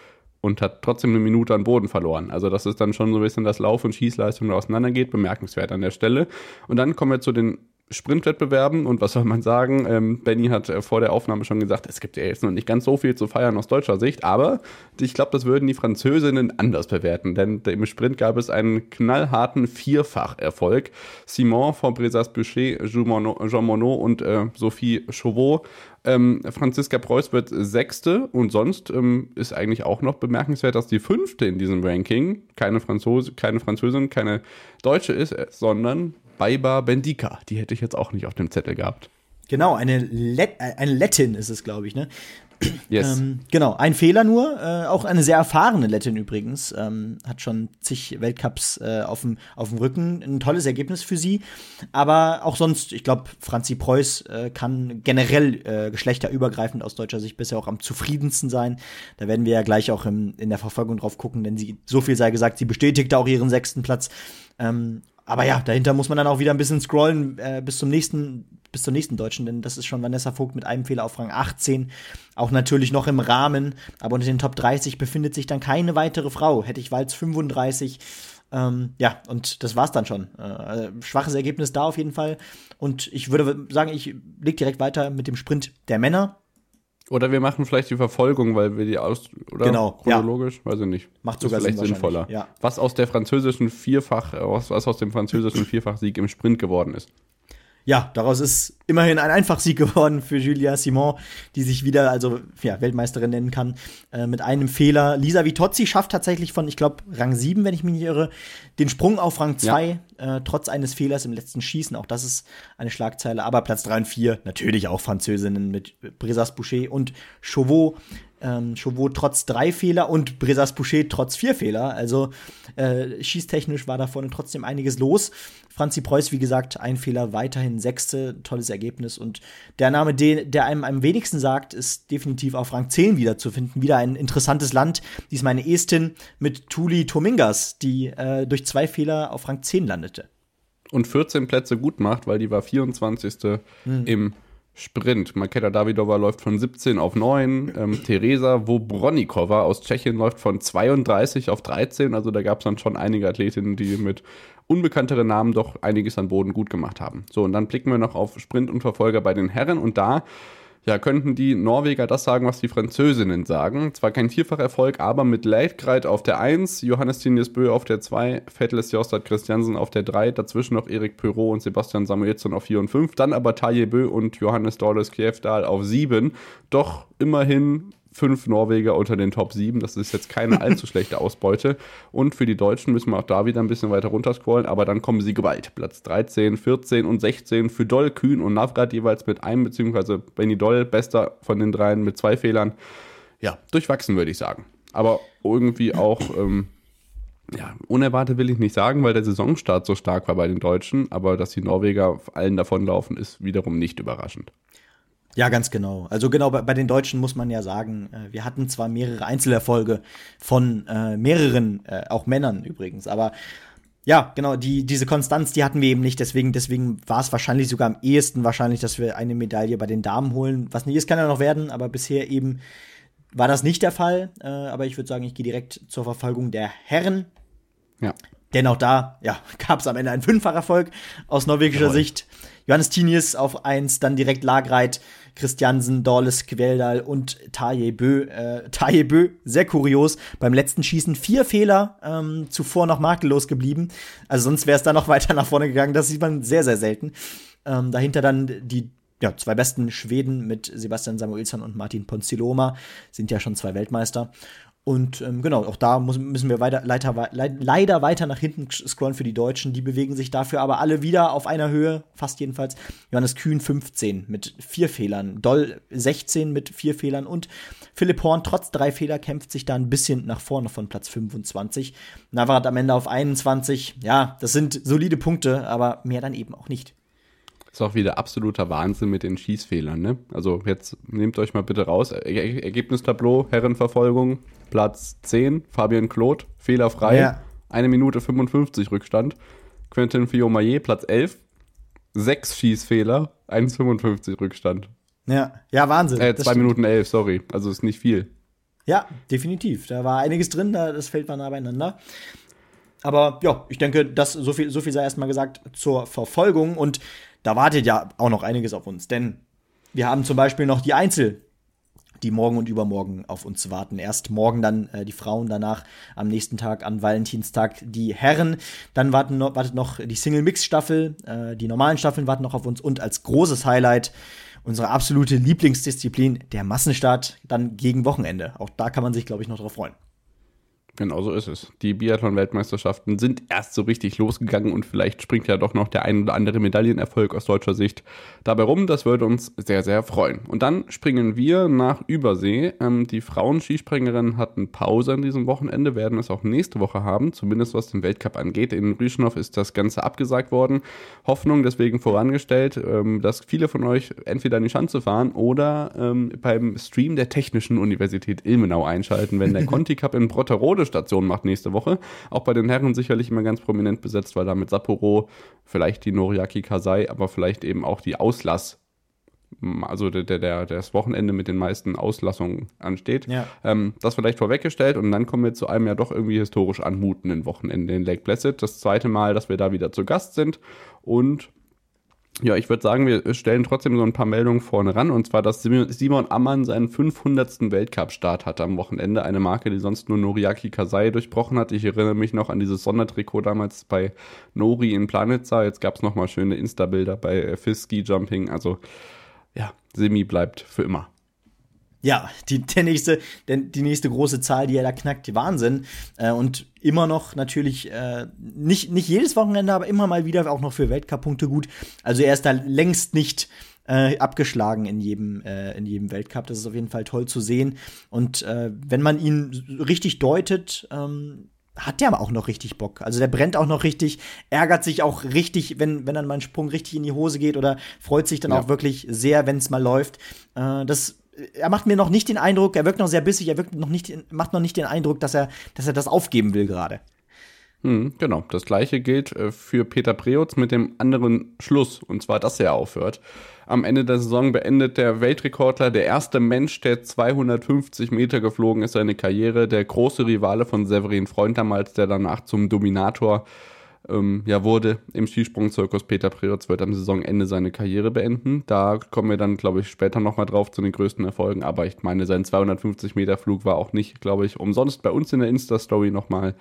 Und hat trotzdem eine Minute an Boden verloren. Also, das ist dann schon so ein bisschen, dass Lauf- und Schießleistung auseinandergeht. Bemerkenswert an der Stelle. Und dann kommen wir zu den Sprintwettbewerben und was soll man sagen? Ähm, Benny hat äh, vor der Aufnahme schon gesagt, es gibt ja jetzt noch nicht ganz so viel zu feiern aus deutscher Sicht, aber ich glaube, das würden die Französinnen anders bewerten, denn im Sprint gab es einen knallharten Vierfacherfolg. Simon von Bresas Boucher, Jean Monod und äh, Sophie Chauveau ähm, Franziska Preuß wird Sechste und sonst ähm, ist eigentlich auch noch bemerkenswert, dass die Fünfte in diesem Ranking keine, Franzose, keine Französin, keine Deutsche ist, äh, sondern Baiba Bendika. Die hätte ich jetzt auch nicht auf dem Zettel gehabt. Genau, eine, Let eine Lettin ist es, glaube ich, ne? Yes. Ähm, genau, ein Fehler nur. Äh, auch eine sehr erfahrene Lettin übrigens. Ähm, hat schon zig Weltcups äh, auf dem Rücken. Ein tolles Ergebnis für sie. Aber auch sonst, ich glaube, Franzi Preuß äh, kann generell äh, geschlechterübergreifend aus deutscher Sicht bisher auch am zufriedensten sein. Da werden wir ja gleich auch im, in der Verfolgung drauf gucken, denn sie, so viel sei gesagt, sie bestätigte auch ihren sechsten Platz. Ähm, aber ja, dahinter muss man dann auch wieder ein bisschen scrollen äh, bis zum nächsten, bis zur nächsten Deutschen, denn das ist schon Vanessa Vogt mit einem Fehler auf Rang 18. Auch natürlich noch im Rahmen, aber unter den Top 30 befindet sich dann keine weitere Frau. Hätte ich Walz 35. Ähm, ja, und das war's dann schon. Äh, schwaches Ergebnis da auf jeden Fall. Und ich würde sagen, ich leg direkt weiter mit dem Sprint der Männer. Oder wir machen vielleicht die Verfolgung, weil wir die aus oder genau, chronologisch, ja. weiß ich nicht. Macht sogar vielleicht Sinn sinnvoller. Ja. Was aus der französischen Vierfach, was, was aus dem französischen [clears throat] Vierfachsieg im Sprint geworden ist ja, daraus ist immerhin ein Einfachsieg [laughs] geworden für Julia Simon, die sich wieder, also ja, Weltmeisterin nennen kann, äh, mit einem Fehler. Lisa Vitozzi schafft tatsächlich von, ich glaube, Rang 7, wenn ich mich nicht irre, den Sprung auf Rang 2, ja. äh, trotz eines Fehlers im letzten Schießen. Auch das ist eine Schlagzeile. Aber Platz 3 und 4, natürlich auch Französinnen mit Brisas Boucher und Chauveau. Ähm, Chauveau trotz drei Fehler und Brisas Boucher trotz vier Fehler. Also äh, schießtechnisch war da vorne trotzdem einiges los. Franzi Preuß, wie gesagt, ein Fehler, weiterhin sechste, tolles Ergebnis. Und der Name, den, der einem am wenigsten sagt, ist definitiv auf Rang 10 wiederzufinden. Wieder ein interessantes Land. Diesmal eine Estin mit Tuli Tomingas, die äh, durch zwei Fehler auf Rang 10 landete. Und 14 Plätze gut macht, weil die war 24. Mhm. im Sprint. Maketa Davidova läuft von 17 auf 9. Ähm, Teresa Wobronikova aus Tschechien läuft von 32 auf 13. Also da gab es dann schon einige Athletinnen, die mit unbekannteren Namen doch einiges an Boden gut gemacht haben. So, und dann blicken wir noch auf Sprint und Verfolger bei den Herren und da ja, könnten die Norweger das sagen, was die Französinnen sagen. Zwar kein Vierfacherfolg, aber mit Leitgreit auf der 1, Johannes Tinius Bö auf der 2, Vettles Jostad Christiansen auf der 3, dazwischen noch Erik Perot und Sebastian Samuelsson auf 4 und 5, dann aber Taje Bö und Johannes Dorles Kjevdal auf 7. Doch immerhin fünf Norweger unter den Top 7. Das ist jetzt keine [laughs] allzu schlechte Ausbeute. Und für die Deutschen müssen wir auch da wieder ein bisschen weiter runterscrollen, aber dann kommen sie gewalt. Platz 13, 14 und 16 für Doll, Kühn und Navrat jeweils mit einem, beziehungsweise Benny Doll, bester von den dreien mit zwei Fehlern. Ja, durchwachsen würde ich sagen. Aber irgendwie auch. Ähm, ja, unerwartet will ich nicht sagen, weil der Saisonstart so stark war bei den Deutschen, aber dass die Norweger allen davonlaufen, ist wiederum nicht überraschend. Ja, ganz genau. Also genau bei, bei, den Deutschen muss man ja sagen, äh, wir hatten zwar mehrere Einzelerfolge von äh, mehreren, äh, auch Männern übrigens, aber ja, genau, die, diese Konstanz, die hatten wir eben nicht, deswegen, deswegen war es wahrscheinlich sogar am ehesten wahrscheinlich, dass wir eine Medaille bei den Damen holen. Was nicht ist, kann ja noch werden, aber bisher eben war das nicht der Fall. Äh, aber ich würde sagen, ich gehe direkt zur Verfolgung der Herren. Ja. Denn auch da, ja, [laughs] gab es am Ende einen Fünffacherfolg aus norwegischer Jawohl. Sicht. Johannes Tinius auf eins, dann direkt Lagreit, Christiansen, Dorles, Queldal und Taje Bö. Äh, Taje Bö, sehr kurios, beim letzten Schießen vier Fehler, ähm, zuvor noch makellos geblieben. Also sonst wäre es da noch [laughs] weiter nach vorne gegangen. Das sieht man sehr, sehr selten. Ähm, dahinter dann die ja, zwei besten Schweden mit Sebastian Samuelsson und Martin Ponziloma sind ja schon zwei Weltmeister. Und ähm, genau, auch da muss, müssen wir weiter, leider, leider weiter nach hinten scrollen für die Deutschen. Die bewegen sich dafür aber alle wieder auf einer Höhe, fast jedenfalls. Johannes Kühn 15 mit vier Fehlern, Doll 16 mit vier Fehlern und Philipp Horn trotz drei Fehler kämpft sich da ein bisschen nach vorne von Platz 25. Navarat am Ende auf 21. Ja, das sind solide Punkte, aber mehr dann eben auch nicht. Ist auch wieder absoluter Wahnsinn mit den Schießfehlern, ne? Also jetzt nehmt euch mal bitte raus. Er Ergebnistableau, Herrenverfolgung, Platz 10, Fabian Claude, fehlerfrei, ja. 1 Minute 55 Rückstand. Quentin Fiomayer, Platz 11, 6 Schießfehler, 1,55 Rückstand. Ja, ja, Wahnsinn. Äh, 2 Minuten 11, sorry. Also ist nicht viel. Ja, definitiv. Da war einiges drin, das fällt mal nah beieinander. Aber ja, ich denke, das, so viel, so viel sei erstmal gesagt zur Verfolgung. Und da wartet ja auch noch einiges auf uns, denn wir haben zum Beispiel noch die Einzel, die morgen und übermorgen auf uns warten. Erst morgen dann äh, die Frauen, danach am nächsten Tag, an Valentinstag, die Herren. Dann warten noch, wartet noch die Single-Mix-Staffel, äh, die normalen Staffeln warten noch auf uns und als großes Highlight unsere absolute Lieblingsdisziplin, der Massenstart, dann gegen Wochenende. Auch da kann man sich, glaube ich, noch drauf freuen. Genau so ist es. Die Biathlon-Weltmeisterschaften sind erst so richtig losgegangen und vielleicht springt ja doch noch der ein oder andere Medaillenerfolg aus deutscher Sicht dabei rum. Das würde uns sehr, sehr freuen. Und dann springen wir nach Übersee. Ähm, die Frauen-Skispringerinnen hatten Pause an diesem Wochenende, werden es auch nächste Woche haben, zumindest was den Weltcup angeht. In Rüschenow ist das Ganze abgesagt worden. Hoffnung deswegen vorangestellt, ähm, dass viele von euch entweder in die Schanze fahren oder ähm, beim Stream der Technischen Universität Ilmenau einschalten, wenn der [laughs] Conti Cup in Brotterode Station macht nächste Woche. Auch bei den Herren sicherlich immer ganz prominent besetzt, weil da mit Sapporo vielleicht die Noriaki Kasai, aber vielleicht eben auch die Auslass also der, der, der, das Wochenende mit den meisten Auslassungen ansteht. Ja. Ähm, das vielleicht vorweggestellt und dann kommen wir zu einem ja doch irgendwie historisch anmutenden Wochenende in Lake Placid. Das zweite Mal, dass wir da wieder zu Gast sind und ja, ich würde sagen, wir stellen trotzdem so ein paar Meldungen vorne ran. Und zwar, dass Simon Ammann seinen 500. Weltcup-Start hatte am Wochenende. Eine Marke, die sonst nur Noriaki Kasai durchbrochen hat. Ich erinnere mich noch an dieses Sondertrikot damals bei Nori in Planitza. Jetzt gab es nochmal schöne Insta-Bilder bei Fizz Ski Jumping. Also, ja, Simi bleibt für immer. Ja, die, der nächste, denn die nächste große Zahl, die er da knackt, Wahnsinn. Äh, und immer noch natürlich äh, nicht, nicht jedes Wochenende, aber immer mal wieder auch noch für Weltcup-Punkte gut. Also er ist da längst nicht äh, abgeschlagen in jedem, äh, in jedem Weltcup. Das ist auf jeden Fall toll zu sehen. Und äh, wenn man ihn richtig deutet, ähm, hat der aber auch noch richtig Bock. Also der brennt auch noch richtig, ärgert sich auch richtig, wenn, wenn dann mal ein Sprung richtig in die Hose geht oder freut sich dann ja. auch wirklich sehr, wenn es mal läuft. Äh, das er macht mir noch nicht den Eindruck, er wirkt noch sehr bissig, er wirkt noch nicht, macht noch nicht den Eindruck, dass er, dass er das aufgeben will gerade. Hm, genau, das gleiche gilt äh, für Peter Preutz mit dem anderen Schluss, und zwar, dass er aufhört. Am Ende der Saison beendet der Weltrekordler, der erste Mensch, der 250 Meter geflogen ist, seine Karriere. Der große Rivale von Severin Freund damals, der danach zum Dominator ähm, ja, wurde im Skisprungzirkus. Peter Preutz wird am Saisonende seine Karriere beenden. Da kommen wir dann, glaube ich, später nochmal drauf zu den größten Erfolgen. Aber ich meine, sein 250 Meter Flug war auch nicht, glaube ich, umsonst bei uns in der Insta-Story nochmal.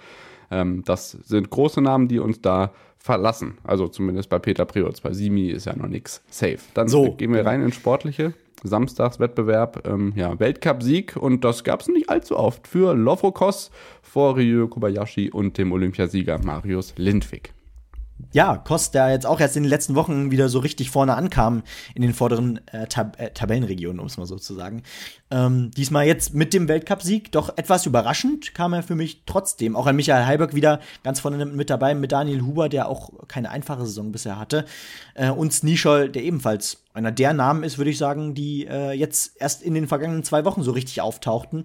Ähm, das sind große Namen, die uns da verlassen. Also zumindest bei Peter Preutz. Bei Simi ist ja noch nichts safe. Dann so. gehen wir rein ins Sportliche. Samstagswettbewerb, ähm, ja, Weltcup-Sieg. Und das gab es nicht allzu oft für Lofokos vor Ryu Kobayashi und dem Olympiasieger Marius Lindwig ja, Kost, der jetzt auch erst in den letzten Wochen wieder so richtig vorne ankam in den vorderen äh, Tab äh, Tabellenregionen, um es mal so zu sagen. Ähm, diesmal jetzt mit dem Weltcupsieg doch etwas überraschend kam er für mich trotzdem. Auch an Michael Heiberg wieder ganz vorne mit dabei, mit Daniel Huber, der auch keine einfache Saison bisher hatte. Äh, und Snischol, der ebenfalls einer der Namen ist, würde ich sagen, die äh, jetzt erst in den vergangenen zwei Wochen so richtig auftauchten.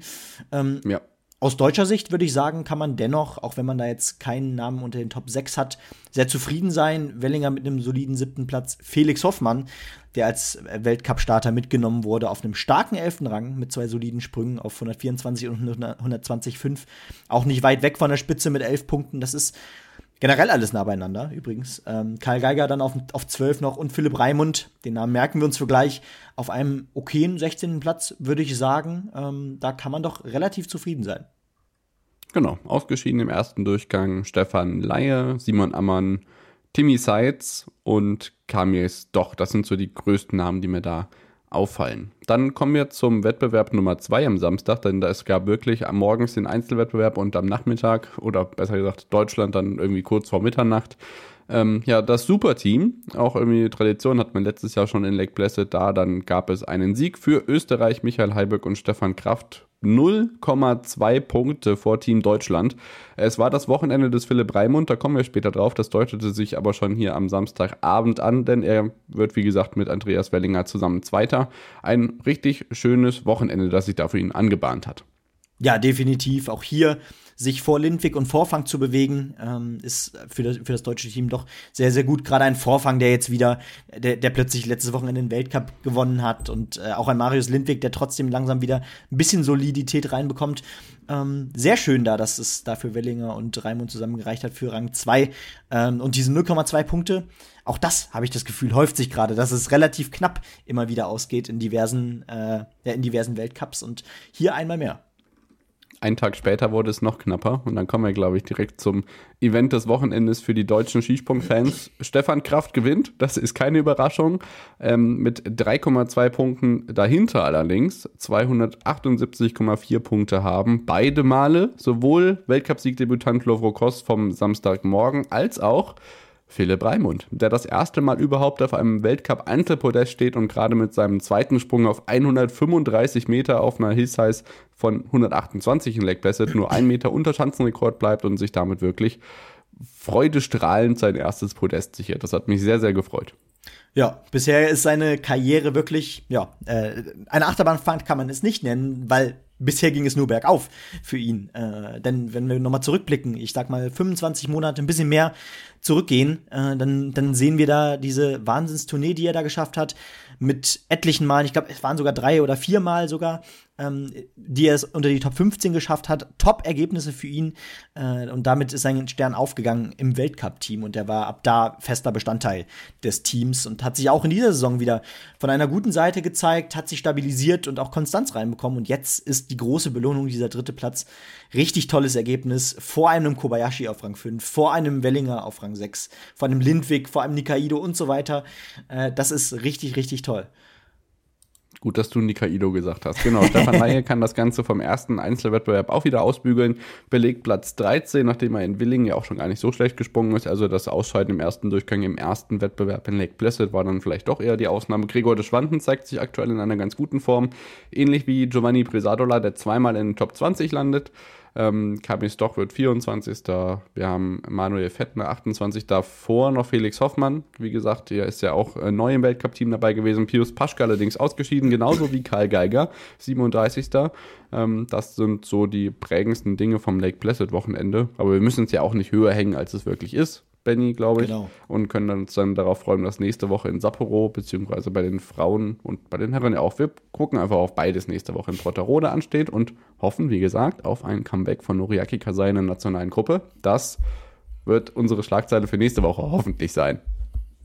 Ähm, ja. Aus deutscher Sicht würde ich sagen, kann man dennoch, auch wenn man da jetzt keinen Namen unter den Top 6 hat, sehr zufrieden sein. Wellinger mit einem soliden siebten Platz. Felix Hoffmann, der als Weltcup-Starter mitgenommen wurde, auf einem starken elften Rang mit zwei soliden Sprüngen auf 124 und 120,5. Auch nicht weit weg von der Spitze mit elf Punkten. Das ist generell alles nah beieinander, übrigens. Ähm, Karl Geiger dann auf, auf 12 noch und Philipp Raimund, den Namen merken wir uns für gleich, auf einem okayen 16. Platz, würde ich sagen. Ähm, da kann man doch relativ zufrieden sein. Genau, ausgeschieden im ersten Durchgang Stefan Laie, Simon Ammann, Timmy Seitz und Kamies Doch. Das sind so die größten Namen, die mir da auffallen. Dann kommen wir zum Wettbewerb Nummer zwei am Samstag, denn es gab wirklich am morgens den Einzelwettbewerb und am Nachmittag oder besser gesagt Deutschland dann irgendwie kurz vor Mitternacht. Ähm, ja, das Superteam, auch irgendwie Tradition hat man letztes Jahr schon in Lake Placid da, dann gab es einen Sieg für Österreich, Michael Heiberg und Stefan Kraft 0,2 Punkte vor Team Deutschland. Es war das Wochenende des Philipp Raimund, da kommen wir später drauf. Das deutete sich aber schon hier am Samstagabend an, denn er wird, wie gesagt, mit Andreas Wellinger zusammen Zweiter. Ein richtig schönes Wochenende, das sich da für ihn angebahnt hat. Ja, definitiv. Auch hier sich vor Lindwig und Vorfang zu bewegen, ähm, ist für das, für das deutsche Team doch sehr, sehr gut. Gerade ein Vorfang, der jetzt wieder, der, der plötzlich letztes Wochenende den Weltcup gewonnen hat und äh, auch ein Marius Lindwig, der trotzdem langsam wieder ein bisschen Solidität reinbekommt. Ähm, sehr schön da, dass es da für Wellinger und Raimund zusammengereicht hat für Rang 2. Ähm, und diese 0,2 Punkte, auch das habe ich das Gefühl, häuft sich gerade, dass es relativ knapp immer wieder ausgeht in diversen, äh, in diversen Weltcups und hier einmal mehr. Einen Tag später wurde es noch knapper und dann kommen wir, glaube ich, direkt zum Event des Wochenendes für die deutschen Skisprung-Fans. Stefan Kraft gewinnt, das ist keine Überraschung, ähm, mit 3,2 Punkten dahinter allerdings 278,4 Punkte haben. Beide Male, sowohl Weltcupsiegdebütant Lovro Kost vom Samstagmorgen als auch Philipp Raimund, der das erste Mal überhaupt auf einem Weltcup-Einzelpodest steht und gerade mit seinem zweiten Sprung auf 135 Meter auf einer Hill-Size von 128 in Lake Placid nur ein Meter unter Schanzenrekord bleibt und sich damit wirklich freudestrahlend sein erstes Podest sichert. Das hat mich sehr, sehr gefreut. Ja, bisher ist seine Karriere wirklich, ja, äh, eine Achterbahnfahrt kann man es nicht nennen, weil bisher ging es nur bergauf für ihn. Äh, denn wenn wir nochmal zurückblicken, ich sag mal 25 Monate, ein bisschen mehr zurückgehen, äh, dann, dann sehen wir da diese Wahnsinnstournee, die er da geschafft hat, mit etlichen Malen, ich glaube, es waren sogar drei oder vier Mal sogar, ähm, die es unter die Top 15 geschafft hat. Top-Ergebnisse für ihn. Äh, und damit ist sein Stern aufgegangen im Weltcup-Team. Und er war ab da fester Bestandteil des Teams und hat sich auch in dieser Saison wieder von einer guten Seite gezeigt, hat sich stabilisiert und auch Konstanz reinbekommen. Und jetzt ist die große Belohnung dieser dritte Platz. Richtig tolles Ergebnis. Vor einem Kobayashi auf Rang 5, vor einem Wellinger auf Rang 6, vor einem Lindwig, vor einem Nikaido und so weiter. Äh, das ist richtig, richtig toll. Gut, dass du Nikaido gesagt hast. Genau, Stefan [laughs] Laie kann das Ganze vom ersten Einzelwettbewerb auch wieder ausbügeln. Belegt Platz 13, nachdem er in Willingen ja auch schon gar nicht so schlecht gesprungen ist. Also das Ausscheiden im ersten Durchgang im ersten Wettbewerb in Lake Placid war dann vielleicht doch eher die Ausnahme. Gregor de Schwanden zeigt sich aktuell in einer ganz guten Form. Ähnlich wie Giovanni Presadola, der zweimal in den Top 20 landet. Ähm, Kamis Stoch wird 24. Wir haben Manuel Fettner 28. Davor noch Felix Hoffmann. Wie gesagt, der ist ja auch äh, neu im Weltcup-Team dabei gewesen. Pius Paschke allerdings ausgeschieden, genauso wie Karl Geiger, 37. Ähm, das sind so die prägendsten Dinge vom Lake Placid-Wochenende. Aber wir müssen es ja auch nicht höher hängen, als es wirklich ist. Benny, glaube ich. Genau. Und können uns dann darauf freuen, dass nächste Woche in Sapporo, beziehungsweise bei den Frauen und bei den Herren ja auch, wir gucken einfach auf beides nächste Woche in Trotterode ansteht und hoffen, wie gesagt, auf ein Comeback von Noriaki Kasai in der nationalen Gruppe. Das wird unsere Schlagzeile für nächste Woche hoffentlich sein.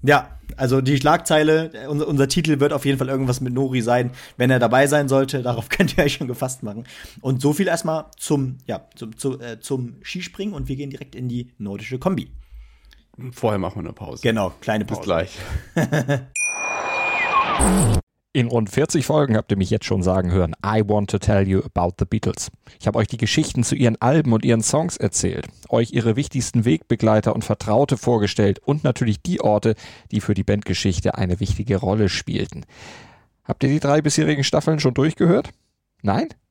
Ja, also die Schlagzeile, unser, unser, Titel wird auf jeden Fall irgendwas mit Nori sein, wenn er dabei sein sollte. Darauf [laughs] könnt ihr euch schon gefasst machen. Und so viel erstmal zum, ja, zum, zu, äh, zum Skispringen und wir gehen direkt in die nordische Kombi. Vorher machen wir eine Pause. Genau, kleine Pause. Bis gleich. [laughs] In rund 40 Folgen habt ihr mich jetzt schon sagen hören, I want to tell you about the Beatles. Ich habe euch die Geschichten zu ihren Alben und ihren Songs erzählt, euch ihre wichtigsten Wegbegleiter und Vertraute vorgestellt und natürlich die Orte, die für die Bandgeschichte eine wichtige Rolle spielten. Habt ihr die drei bisherigen Staffeln schon durchgehört? Nein?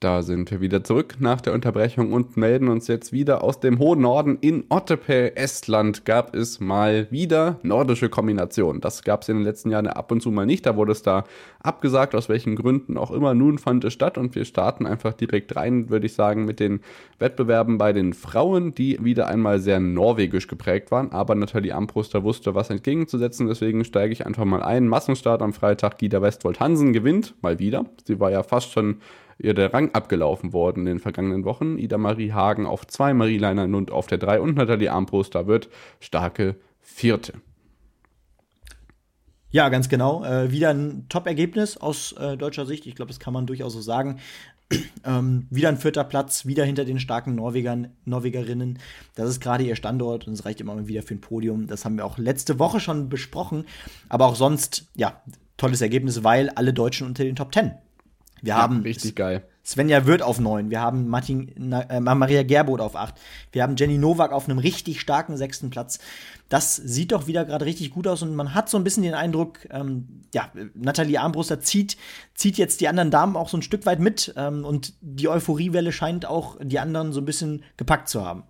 Da sind wir wieder zurück nach der Unterbrechung und melden uns jetzt wieder aus dem hohen Norden. In Ottepe, Estland, gab es mal wieder nordische Kombinationen. Das gab es in den letzten Jahren ab und zu mal nicht. Da wurde es da abgesagt, aus welchen Gründen auch immer. Nun fand es statt und wir starten einfach direkt rein, würde ich sagen, mit den Wettbewerben bei den Frauen, die wieder einmal sehr norwegisch geprägt waren. Aber Nathalie Ambruster wusste, was entgegenzusetzen. Deswegen steige ich einfach mal ein. Massenstart am Freitag. Gida Westwold Hansen gewinnt mal wieder. Sie war ja fast schon ihr der Rang abgelaufen worden in den vergangenen Wochen. Ida Marie Hagen auf zwei, Marie Leiner Nund auf der drei und Nathalie Armbruster wird starke Vierte. Ja, ganz genau. Äh, wieder ein Top-Ergebnis aus äh, deutscher Sicht. Ich glaube, das kann man durchaus so sagen. [clears throat] ähm, wieder ein vierter Platz, wieder hinter den starken Norwegern, Norwegerinnen. Das ist gerade ihr Standort und es reicht immer wieder für ein Podium. Das haben wir auch letzte Woche schon besprochen. Aber auch sonst, ja, tolles Ergebnis, weil alle Deutschen unter den Top Ten. Wir Ja, haben richtig geil. Svenja Wirth auf 9, wir haben Martin, äh, Maria Gerbold auf 8, wir haben Jenny Nowak auf einem richtig starken sechsten Platz. Das sieht doch wieder gerade richtig gut aus und man hat so ein bisschen den Eindruck, ähm, ja, Nathalie Armbruster zieht, zieht jetzt die anderen Damen auch so ein Stück weit mit ähm, und die Euphoriewelle scheint auch die anderen so ein bisschen gepackt zu haben.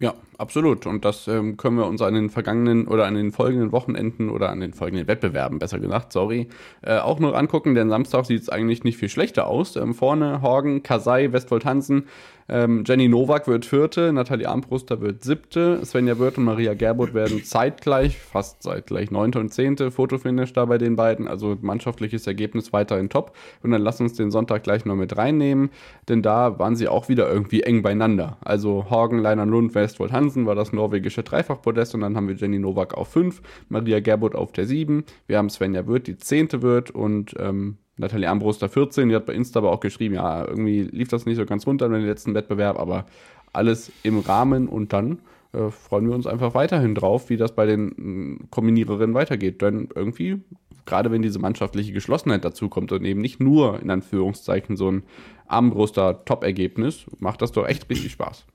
Ja, absolut. Und das ähm, können wir uns an den vergangenen oder an den folgenden Wochenenden oder an den folgenden Wettbewerben, besser gesagt, sorry, äh, auch noch angucken, denn Samstag sieht es eigentlich nicht viel schlechter aus. Ähm, vorne Horgen, Kasai, Westfold Hansen, ähm, Jenny Nowak wird Vierte, Nathalie Armbruster wird Siebte, Svenja Wirth und Maria Gerbot werden zeitgleich, fast zeitgleich Neunte und Zehnte, Fotofinish da bei den beiden, also mannschaftliches Ergebnis weiterhin top. Und dann lass uns den Sonntag gleich noch mit reinnehmen, denn da waren sie auch wieder irgendwie eng beieinander. Also Horgen, Leiner Lund, Westfold Hansen war das norwegische Dreifachpodest und dann haben wir Jenny Nowak auf 5, Maria Gerbot auf der 7, wir haben Svenja Wirth, die 10. wird und ähm, Nathalie Ambruster 14, die hat bei Insta aber auch geschrieben, ja, irgendwie lief das nicht so ganz runter in den letzten Wettbewerb, aber alles im Rahmen und dann äh, freuen wir uns einfach weiterhin drauf, wie das bei den mh, Kombiniererinnen weitergeht. Denn irgendwie, gerade wenn diese mannschaftliche Geschlossenheit dazu kommt und eben nicht nur in Anführungszeichen so ein Armbruster Top-Ergebnis, macht das doch echt richtig Spaß.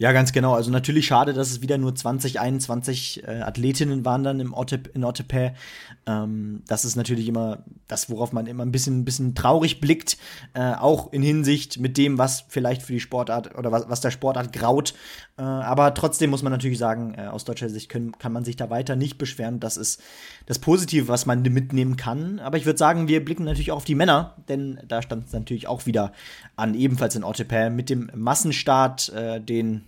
Ja, ganz genau. Also natürlich schade, dass es wieder nur 20, 21 äh, Athletinnen waren dann im Otte, in Ottepä. Ähm, das ist natürlich immer das, worauf man immer ein bisschen, ein bisschen traurig blickt, äh, auch in Hinsicht mit dem, was vielleicht für die Sportart oder was, was der Sportart graut. Äh, aber trotzdem muss man natürlich sagen, äh, aus deutscher Sicht können, kann man sich da weiter nicht beschweren. Das ist das Positive, was man mitnehmen kann. Aber ich würde sagen, wir blicken natürlich auch auf die Männer, denn da stand es natürlich auch wieder an, ebenfalls in Ottepä mit dem Massenstart, äh, den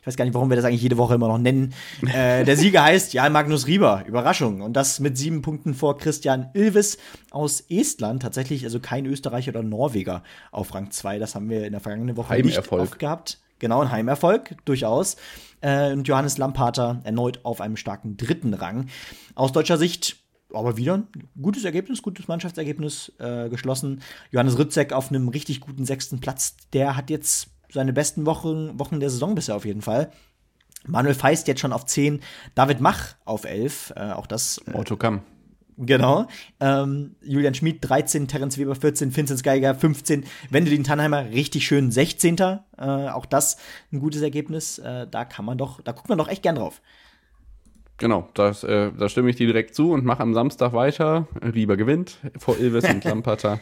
ich weiß gar nicht, warum wir das eigentlich jede Woche immer noch nennen. [laughs] Äh, der Sieger heißt Jan Magnus Rieber. Überraschung. Und das mit sieben Punkten vor Christian Ilves aus Estland. Tatsächlich also kein Österreicher oder Norweger auf Rang 2. Das haben wir in der vergangenen Woche nicht Heimerfolg. oft gehabt. Genau, ein Heimerfolg, durchaus. Äh, und Johannes Lampater erneut auf einem starken dritten Rang. Aus deutscher Sicht aber wieder ein gutes Ergebnis, gutes Mannschaftsergebnis äh, geschlossen. Johannes Rützek auf einem richtig guten sechsten Platz. Der hat jetzt seine besten Wochen, Wochen der Saison bisher auf jeden Fall. Manuel Feist jetzt schon auf 10, David Mach auf 11, äh, auch das. Äh, Otto Kamm. Genau. Ähm, Julian Schmid 13, Terence Weber 14, Vinzenz Geiger 15, Wendelin Tannheimer richtig schön 16. Äh, auch das ein gutes Ergebnis. Äh, da kann man doch, da guckt man doch echt gern drauf. Genau, das, äh, da stimme ich dir direkt zu und mache am Samstag weiter. Rieber gewinnt vor Ilves und [laughs] Lampater.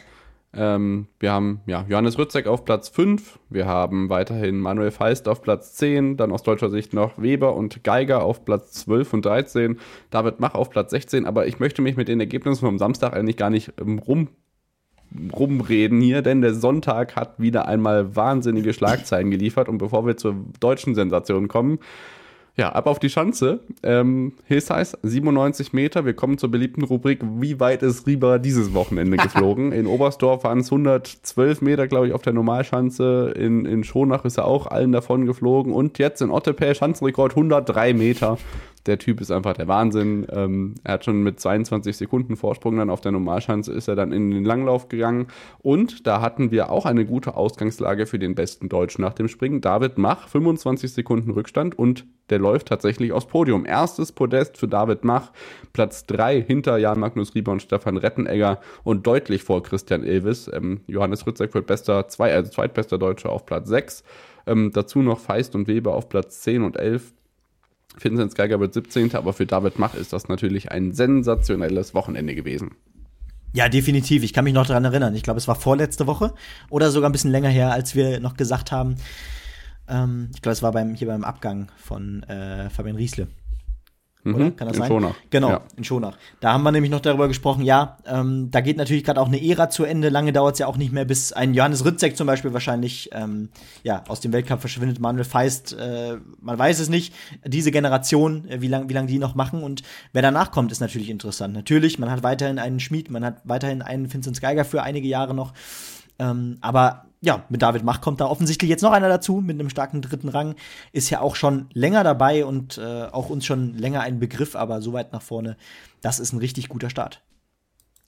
Ähm, wir haben ja, Johannes Rützek auf Platz 5. Wir haben weiterhin Manuel Feist auf Platz 10. Dann aus deutscher Sicht noch Weber und Geiger auf Platz 12 und 13. David Mach auf Platz 16. Aber ich möchte mich mit den Ergebnissen vom Samstag eigentlich gar nicht ähm, rum rumreden hier, denn der Sonntag hat wieder einmal wahnsinnige Schlagzeilen geliefert. Und bevor wir zur deutschen Sensation kommen, ja, ab auf die Schanze. Ähm, Hills 97 Meter. Wir kommen zur beliebten Rubrik, wie weit ist Rieber dieses Wochenende [laughs] geflogen? In Oberstdorf waren es 112 Meter, glaube ich, auf der Normalschanze. In, in Schonach ist er auch allen davon geflogen. Und jetzt in Ottepä, Schanzenrekord 103 Meter. Der Typ ist einfach der Wahnsinn. Ähm, er hat schon mit 22 Sekunden Vorsprung dann auf der Normalschanze ist er dann in den Langlauf gegangen. Und da hatten wir auch eine gute Ausgangslage für den besten Deutschen nach dem Springen. David Mach, 25 Sekunden Rückstand und der läuft tatsächlich aufs Podium. Erstes Podest für David Mach, Platz 3 hinter Jan Magnus Rieber und Stefan Rettenegger und deutlich vor Christian Ilves. Ähm, Johannes Rützek wird bester, zwei, also zweitbester Deutscher auf Platz 6. Ähm, dazu noch Feist und Weber auf Platz 10 und 11. Vinzenz Geiger wird 17. Aber für David Mach ist das natürlich ein sensationelles Wochenende gewesen. Ja, definitiv. Ich kann mich noch daran erinnern. Ich glaube, es war vorletzte Woche oder sogar ein bisschen länger her, als wir noch gesagt haben, ähm, ich glaube, es war beim, hier beim Abgang von äh, Fabian Riesle. Oder? Mhm, Kann das in sein? Schonach. Genau, Ja. in Schonach. Da haben wir nämlich noch darüber gesprochen, ja, ähm, da geht natürlich gerade auch eine Ära zu Ende. Lange dauert es ja auch nicht mehr, bis ein Johannes Rützek zum Beispiel wahrscheinlich ähm, ja, aus dem Weltcup verschwindet. Manuel Feist, äh, man weiß es nicht. Diese Generation, äh, wie lange wie lang die noch machen und wer danach kommt, ist natürlich interessant. Natürlich, man hat weiterhin einen Schmied, man hat weiterhin einen Vinzenz Geiger für einige Jahre noch. Ähm, aber ja, mit David Mach kommt da offensichtlich jetzt noch einer dazu mit einem starken dritten Rang. Ist ja auch schon länger dabei und äh, auch uns schon länger ein Begriff, aber so weit nach vorne, das ist ein richtig guter Start.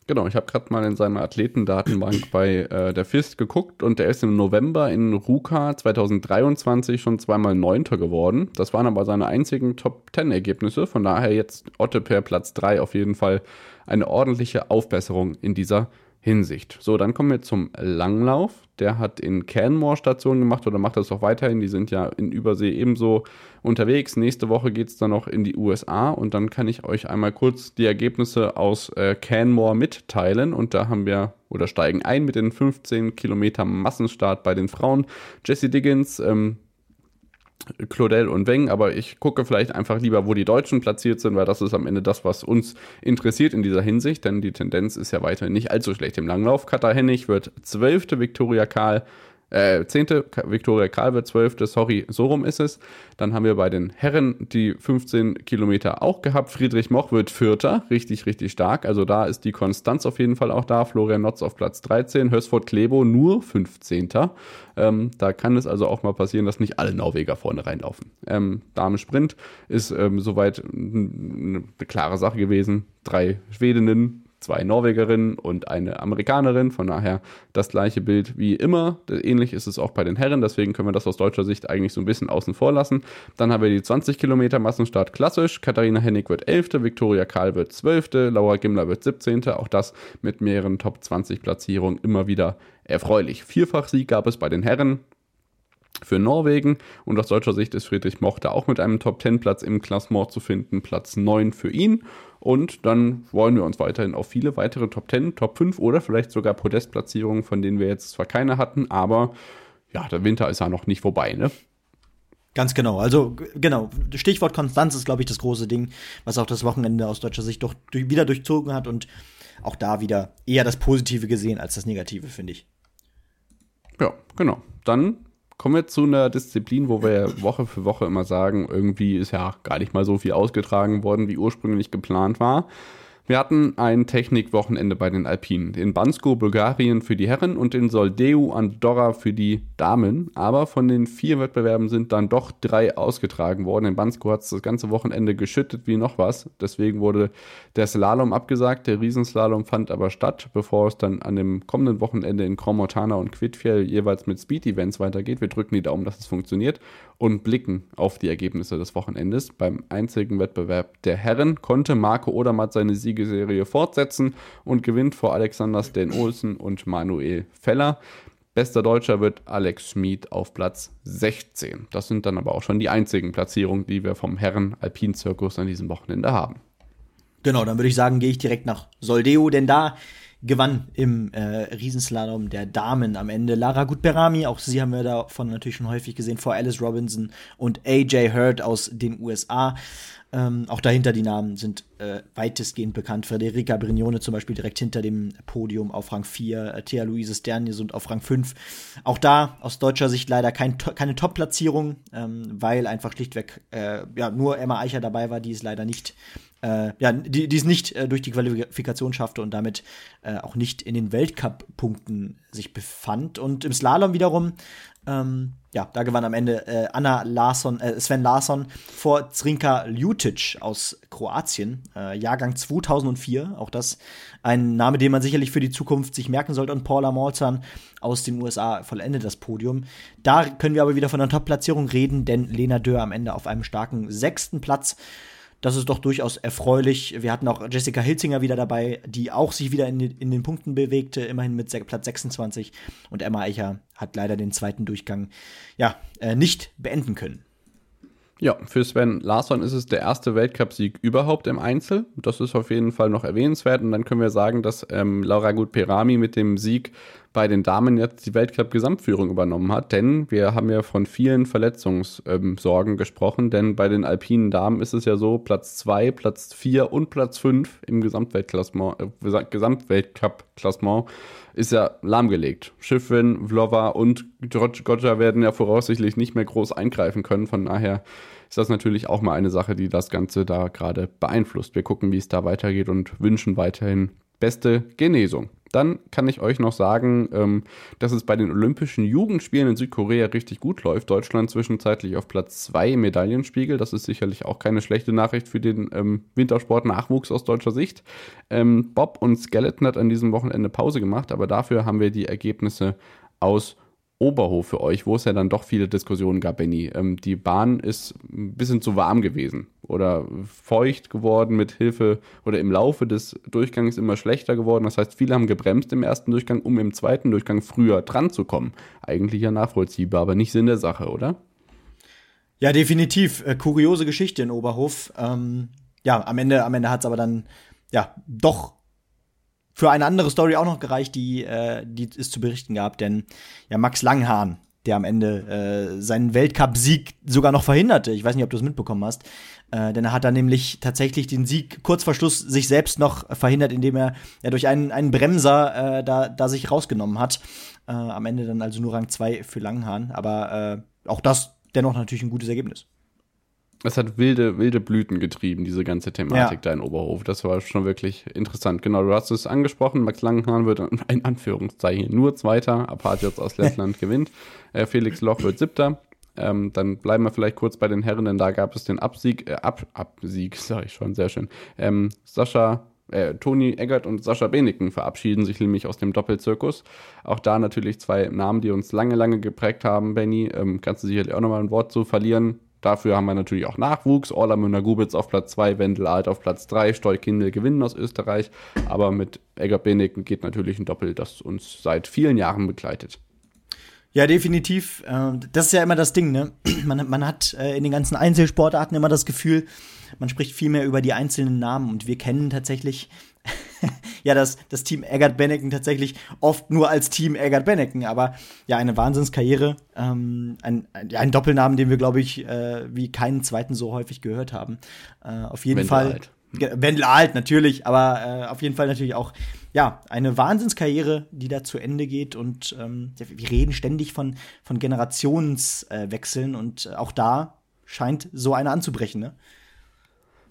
Genau, ich habe gerade mal in seiner Athletendatenbank bei äh, der FIST geguckt und der ist im November in Ruka 2023 schon zweimal Neunter geworden. Das waren aber seine einzigen Top-10-Ergebnisse. Von daher jetzt Otte per Platz 3 auf jeden Fall eine ordentliche Aufbesserung in dieser Hinsicht. So, dann kommen wir zum Langlauf. Der hat in Canmore Station gemacht oder macht das auch weiterhin. Die sind ja in Übersee ebenso unterwegs. Nächste Woche geht es dann noch in die USA und dann kann ich euch einmal kurz die Ergebnisse aus äh, Canmore mitteilen. Und da haben wir oder steigen ein mit den 15 Kilometer Massenstart bei den Frauen. Jesse Diggins, ähm, Claudel und Weng, aber ich gucke vielleicht einfach lieber, wo die Deutschen platziert sind, weil das ist am Ende das, was uns interessiert in dieser Hinsicht, denn die Tendenz ist ja weiterhin nicht allzu schlecht im Langlauf. Katha Hennig wird zwölfte, Viktoria Karl äh, 10. Viktoria wird 12. Sorry, so rum ist es. Dann haben wir bei den Herren die 15 Kilometer auch gehabt. Friedrich Moch wird Vierter, richtig, richtig stark. Also da ist die Konstanz auf jeden Fall auch da. Florian Notz auf Platz 13, Hörsford Klebo nur 15. Ähm, da kann es also auch mal passieren, dass nicht alle Norweger vorne reinlaufen. Ähm, Dame Sprint ist ähm, soweit eine klare Sache gewesen. Drei Schwedinnen, zwei Norwegerinnen und eine Amerikanerin. Von daher das gleiche Bild wie immer. Ähnlich ist es auch bei den Herren, deswegen können wir das aus deutscher Sicht eigentlich so ein bisschen außen vor lassen. Dann haben wir die 20 Kilometer Massenstart klassisch. Katharina Hennig wird 11., Viktoria Karl wird 12., Laura Gimler wird 17. Auch das mit mehreren Top 20 Platzierungen immer wieder erfreulich. Vierfach-Sieg gab es bei den Herren für Norwegen und aus deutscher Sicht ist Friedrich Moch da auch mit einem Top-10-Platz im Klassement zu finden, Platz 9 für ihn und dann freuen wir uns weiterhin auf viele weitere Top 10, Top 5 oder vielleicht sogar Podestplatzierungen, von denen wir jetzt zwar keine hatten, aber ja, der Winter ist ja noch nicht vorbei, ne? Ganz genau. Also genau, Stichwort Konstanz ist, glaube ich, das große Ding, was auch das Wochenende aus deutscher Sicht doch durch, wieder durchzogen hat und auch da wieder eher das Positive gesehen als das Negative, finde ich. Ja, genau. Dann Kommen wir zu einer Disziplin, wo wir Woche für Woche immer sagen, irgendwie ist ja gar nicht mal so viel ausgetragen worden, wie ursprünglich geplant war. Wir hatten ein Technikwochenende bei den Alpinen. In Bansko, Bulgarien für die Herren und in Soldeu, Andorra für die Damen. Aber von den vier Wettbewerben sind dann doch drei ausgetragen worden. In Bansko hat es das ganze Wochenende geschüttet wie noch was. Deswegen wurde der Slalom abgesagt. Der Riesenslalom fand aber statt, bevor es dann an dem kommenden Wochenende in Kromotana und Quidfjell jeweils mit Speed-Events weitergeht. Wir drücken die Daumen, dass es funktioniert und blicken auf die Ergebnisse des Wochenendes. Beim einzigen Wettbewerb der Herren konnte Marco Odermatt seine Siegeserie fortsetzen und gewinnt vor Alexander Sten Olsen und Manuel Feller. Bester Deutscher wird Alex Schmid auf Platz 16. Das sind dann aber auch schon die einzigen Platzierungen, die wir vom Herren Alpin-Zirkus an diesem Wochenende haben. Genau, dann würde ich sagen, gehe ich direkt nach Soldeo, denn da gewann im äh, Riesenslalom der Damen am Ende. Lara Gutberami, auch sie haben wir davon natürlich schon häufig gesehen, vor Alice Robinson und AJ Hurd aus den USA. Ähm, auch dahinter die Namen sind äh, weitestgehend bekannt. Federica Brignone zum Beispiel direkt hinter dem Podium auf Rang 4, äh, Thea Luise Sternies und auf Rang 5. Auch da aus deutscher Sicht leider kein, keine Top-Platzierung, ähm, weil einfach schlichtweg äh, ja, nur Emma Eicher dabei war, die es leider nicht äh, ja, die, die es nicht äh, durch die Qualifikation schaffte und damit äh, auch nicht in den Weltcup-Punkten sich befand. Und im Slalom wiederum, ähm, ja, da gewann am Ende äh, Anna Larsson, äh, Sven Larsson vor Zrinka Ljutic aus Kroatien, äh, Jahrgang 2004. Auch das ein Name, den man sicherlich für die Zukunft sich merken sollte. Und Paula Molzan aus den USA vollendet das Podium. Da können wir aber wieder von einer Top-Platzierung reden, denn Lena Dörr am Ende auf einem starken sechsten Platz. Das ist doch durchaus erfreulich. Wir hatten auch Jessica Hilzinger wieder dabei, die auch sich wieder in, in den Punkten bewegte, immerhin mit Platz 26. Und Emma Eicher hat leider den zweiten Durchgang ja äh, nicht beenden können. Ja, für Sven Larsson ist es der erste Weltcupsieg überhaupt im Einzel. Das ist auf jeden Fall noch erwähnenswert. Und dann können wir sagen, dass ähm, Laura Gut-Perami mit dem Sieg bei den Damen jetzt die Weltcup-Gesamtführung übernommen hat. Denn wir haben ja von vielen Verletzungssorgen ähm, gesprochen. Denn bei den alpinen Damen ist es ja so, Platz 2, Platz 4 und Platz 5 im Gesamtweltklassement, äh, Gesamtweltcup-Klassement ist ja lahmgelegt. Schiffin, Vlova und Gotcha werden ja voraussichtlich nicht mehr groß eingreifen können. Von daher ist das natürlich auch mal eine Sache, die das Ganze da gerade beeinflusst. Wir gucken, wie es da weitergeht und wünschen weiterhin beste Genesung. Dann kann ich euch noch sagen, ähm, dass es bei den Olympischen Jugendspielen in Südkorea richtig gut läuft. Deutschland zwischenzeitlich auf Platz 2 im Medaillenspiegel. Das ist sicherlich auch keine schlechte Nachricht für den ähm, Wintersport-Nachwuchs aus deutscher Sicht. Ähm, Bob und Skeleton hat an diesem Wochenende Pause gemacht, aber dafür haben wir die Ergebnisse aus Oberhof für euch, wo es ja dann doch viele Diskussionen gab, Benny. Die Bahn ist ein bisschen zu warm gewesen oder feucht geworden mit Hilfe oder im Laufe des Durchgangs immer schlechter geworden. Das heißt, viele haben gebremst im ersten Durchgang, um im zweiten Durchgang früher dran zu kommen. Eigentlich ja nachvollziehbar, aber nicht Sinn der Sache, oder? Ja, definitiv. Äh, kuriose Geschichte in Oberhof. Ähm, ja, am Ende, am Ende hat es aber dann ja doch für eine andere Story auch noch gereicht, die, äh, die es zu berichten gab, denn ja, Max Langhahn, der am Ende äh, seinen Weltcup-Sieg sogar noch verhinderte. Ich weiß nicht, ob du es mitbekommen hast. Äh, denn er hat dann nämlich tatsächlich den Sieg kurz vor Schluss sich selbst noch verhindert, indem er ja, durch einen, einen Bremser äh, da, da sich rausgenommen hat. Äh, am Ende dann also nur Rang 2 für Langhahn. Aber äh, auch das dennoch natürlich ein gutes Ergebnis es hat wilde, wilde Blüten getrieben, diese ganze Thematik ja. da in Oberhof. Das war schon wirklich interessant. Genau, du hast es angesprochen. Max Langenhahn wird in Anführungszeichen nur Zweiter. Apart jetzt aus Lettland [laughs] gewinnt. Äh, Felix Loch wird Siebter. Ähm, dann bleiben wir vielleicht kurz bei den Herren, denn da gab es den Absieg, äh, Ab, Absieg, [laughs] sage ich schon, sehr schön. Ähm, Sascha äh, Toni Eggert und Sascha Beneken verabschieden sich nämlich aus dem Doppelzirkus. Auch da natürlich zwei Namen, die uns lange, lange geprägt haben, Benny. Ähm, kannst du sicherlich auch nochmal ein Wort zu verlieren? Dafür haben wir natürlich auch Nachwuchs. Orla Müller-Gubitz auf Platz 2, Wendel Alt auf Platz 3, Stoikindel gewinnen aus Österreich. Aber mit Egger Beneken geht natürlich ein Doppel, das uns seit vielen Jahren begleitet. Ja, definitiv. Ähm, das ist ja immer das Ding, ne? [clears throat] Man, man hat äh, in den ganzen Einzelsportarten immer das Gefühl, man spricht viel mehr über die einzelnen Namen und wir kennen tatsächlich [laughs] ja das, das Team Eggert Benneken tatsächlich oft nur als Team Eggert Benneken, aber ja, eine Wahnsinnskarriere, ähm, ein, ein Doppelnamen, den wir, glaube ich, äh, wie keinen zweiten so häufig gehört haben. Äh, auf jeden Wendel Fall. Alt. Wendel Alt, natürlich, aber äh, auf jeden Fall natürlich auch, ja, eine Wahnsinnskarriere, die da zu Ende geht und ähm, wir reden ständig von, von Generationswechseln und auch da scheint so eine anzubrechen, ne?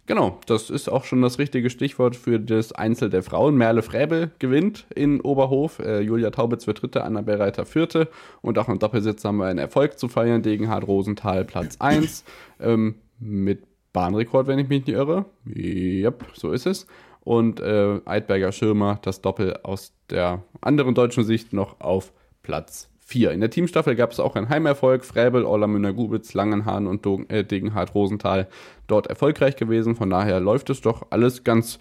Genau, das ist auch schon das richtige Stichwort für das Einzel der Frauen. Merle Fräbel gewinnt in Oberhof, äh, Julia Taubitz wird Dritte, Annabel Reiter Vierte und auch im Doppelsitz haben wir einen Erfolg zu feiern. Degenhard Rosenthal Platz [clears throat] 1 ähm, mit Bahnrekord, wenn ich mich nicht irre. Yep, so ist es. Und äh, Eidberger Schirmer das Doppel aus der anderen deutschen Sicht noch auf Platz 4. In der Teamstaffel gab es auch einen Heimerfolg. Fräbel, Orlamünder Gubitz, Langenhahn und äh, Degenhardt Rosenthal dort erfolgreich gewesen. Von daher läuft es doch alles ganz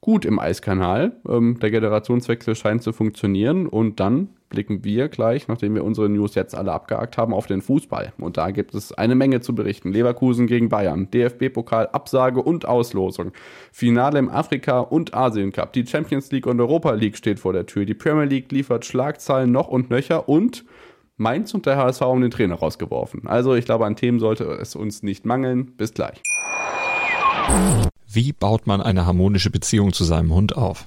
gut im Eiskanal. Ähm, der Generationswechsel scheint zu funktionieren. Und dann blicken wir gleich, nachdem wir unsere News jetzt alle abgehakt haben, auf den Fußball. Und da gibt es eine Menge zu berichten. Leverkusen gegen Bayern, DFB-Pokal, Absage und Auslosung. Finale im Afrika- und Asien-Cup. Die Champions League und Europa League steht vor der Tür. Die Premier League liefert Schlagzeilen noch und nöcher und Mainz und der HSV haben den Trainer rausgeworfen. Also ich glaube, an Themen sollte es uns nicht mangeln. Bis gleich. Wie baut man eine harmonische Beziehung zu seinem Hund auf?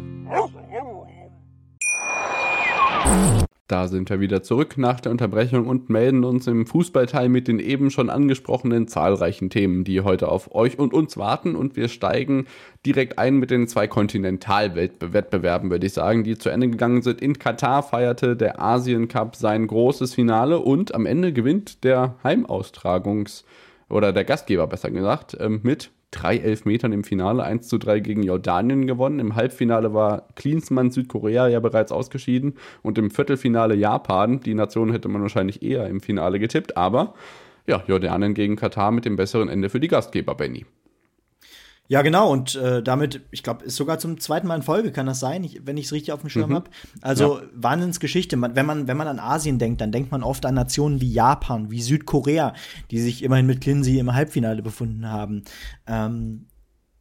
Da sind wir wieder zurück nach der Unterbrechung und melden uns im Fußballteil mit den eben schon angesprochenen zahlreichen Themen, die heute auf euch und uns warten. Und wir steigen direkt ein mit den zwei Kontinentalwettbewerben, würde ich sagen, die zu Ende gegangen sind. In Katar feierte der Asien Cup sein großes Finale und am Ende gewinnt der Heimaustragungs- oder der Gastgeber besser gesagt ähm, mit drei Elfmetern im Finale, 1 zu 3 gegen Jordanien gewonnen. Im Halbfinale war Klinsmann Südkorea ja bereits ausgeschieden und im Viertelfinale Japan. Die Nation hätte man wahrscheinlich eher im Finale getippt, aber ja, Jordanien gegen Katar mit dem besseren Ende für die Gastgeber, Benny. Ja, genau. Und äh, damit, ich glaube, ist sogar zum zweiten Mal in Folge, kann das sein, ich, wenn ich es richtig auf dem Schirm mhm. habe. Also ja. Wahnsinnsgeschichte. Man, wenn, man, wenn man an Asien denkt, dann denkt man oft an Nationen wie Japan, wie Südkorea, die sich immerhin mit Kinsey im Halbfinale befunden haben. Ähm,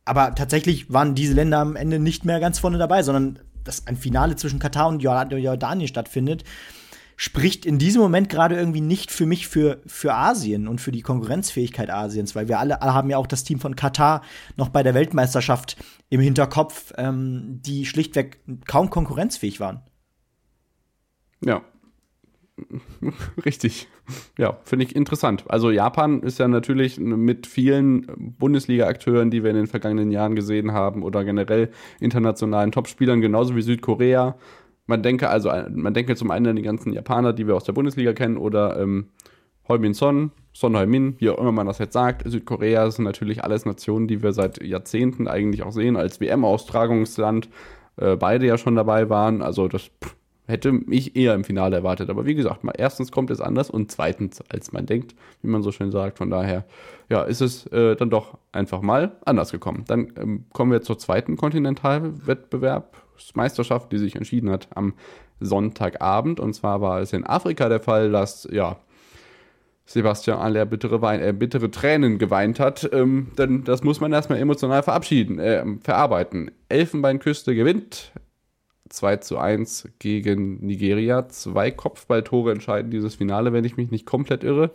aber tatsächlich waren diese Länder am Ende nicht mehr ganz vorne dabei, sondern dass ein Finale zwischen Katar und Jordanien stattfindet spricht in diesem Moment gerade irgendwie nicht für mich für, für Asien und für die Konkurrenzfähigkeit Asiens, weil wir alle, haben ja auch das Team von Katar noch bei der Weltmeisterschaft im Hinterkopf, ähm, die schlichtweg kaum konkurrenzfähig waren. Ja, [laughs] Richtig. Ja, finde ich interessant. Also Japan ist ja natürlich mit vielen Bundesliga-Akteuren, die wir in den vergangenen Jahren gesehen haben, oder generell internationalen Topspielern, genauso wie Südkorea. Man denke also, man denke zum einen an die ganzen Japaner, die wir aus der Bundesliga kennen, oder ähm, Heumin Son, Son Heumin, wie auch immer man das jetzt sagt. Südkorea sind natürlich alles Nationen, die wir seit Jahrzehnten eigentlich auch sehen als WM-Austragungsland. Äh, beide ja schon dabei waren. Also das pff, hätte mich eher im Finale erwartet. Aber wie gesagt, mal, erstens kommt es anders und zweitens, als man denkt, wie man so schön sagt. Von daher, ja, ist es äh, dann doch einfach mal anders gekommen. Dann ähm, kommen wir zur zweiten Kontinentalwettbewerbsmeisterschaft, die sich entschieden hat am Sonntagabend. Und zwar war es in Afrika der Fall, dass, ja, Sebastian Aller bittere, Wein, äh, bittere Tränen geweint hat, ähm, denn das muss man erstmal emotional verabschieden, äh, verarbeiten. Elfenbeinküste gewinnt 2 zu 1 gegen Nigeria. Zwei Kopfballtore entscheiden dieses Finale, wenn ich mich nicht komplett irre.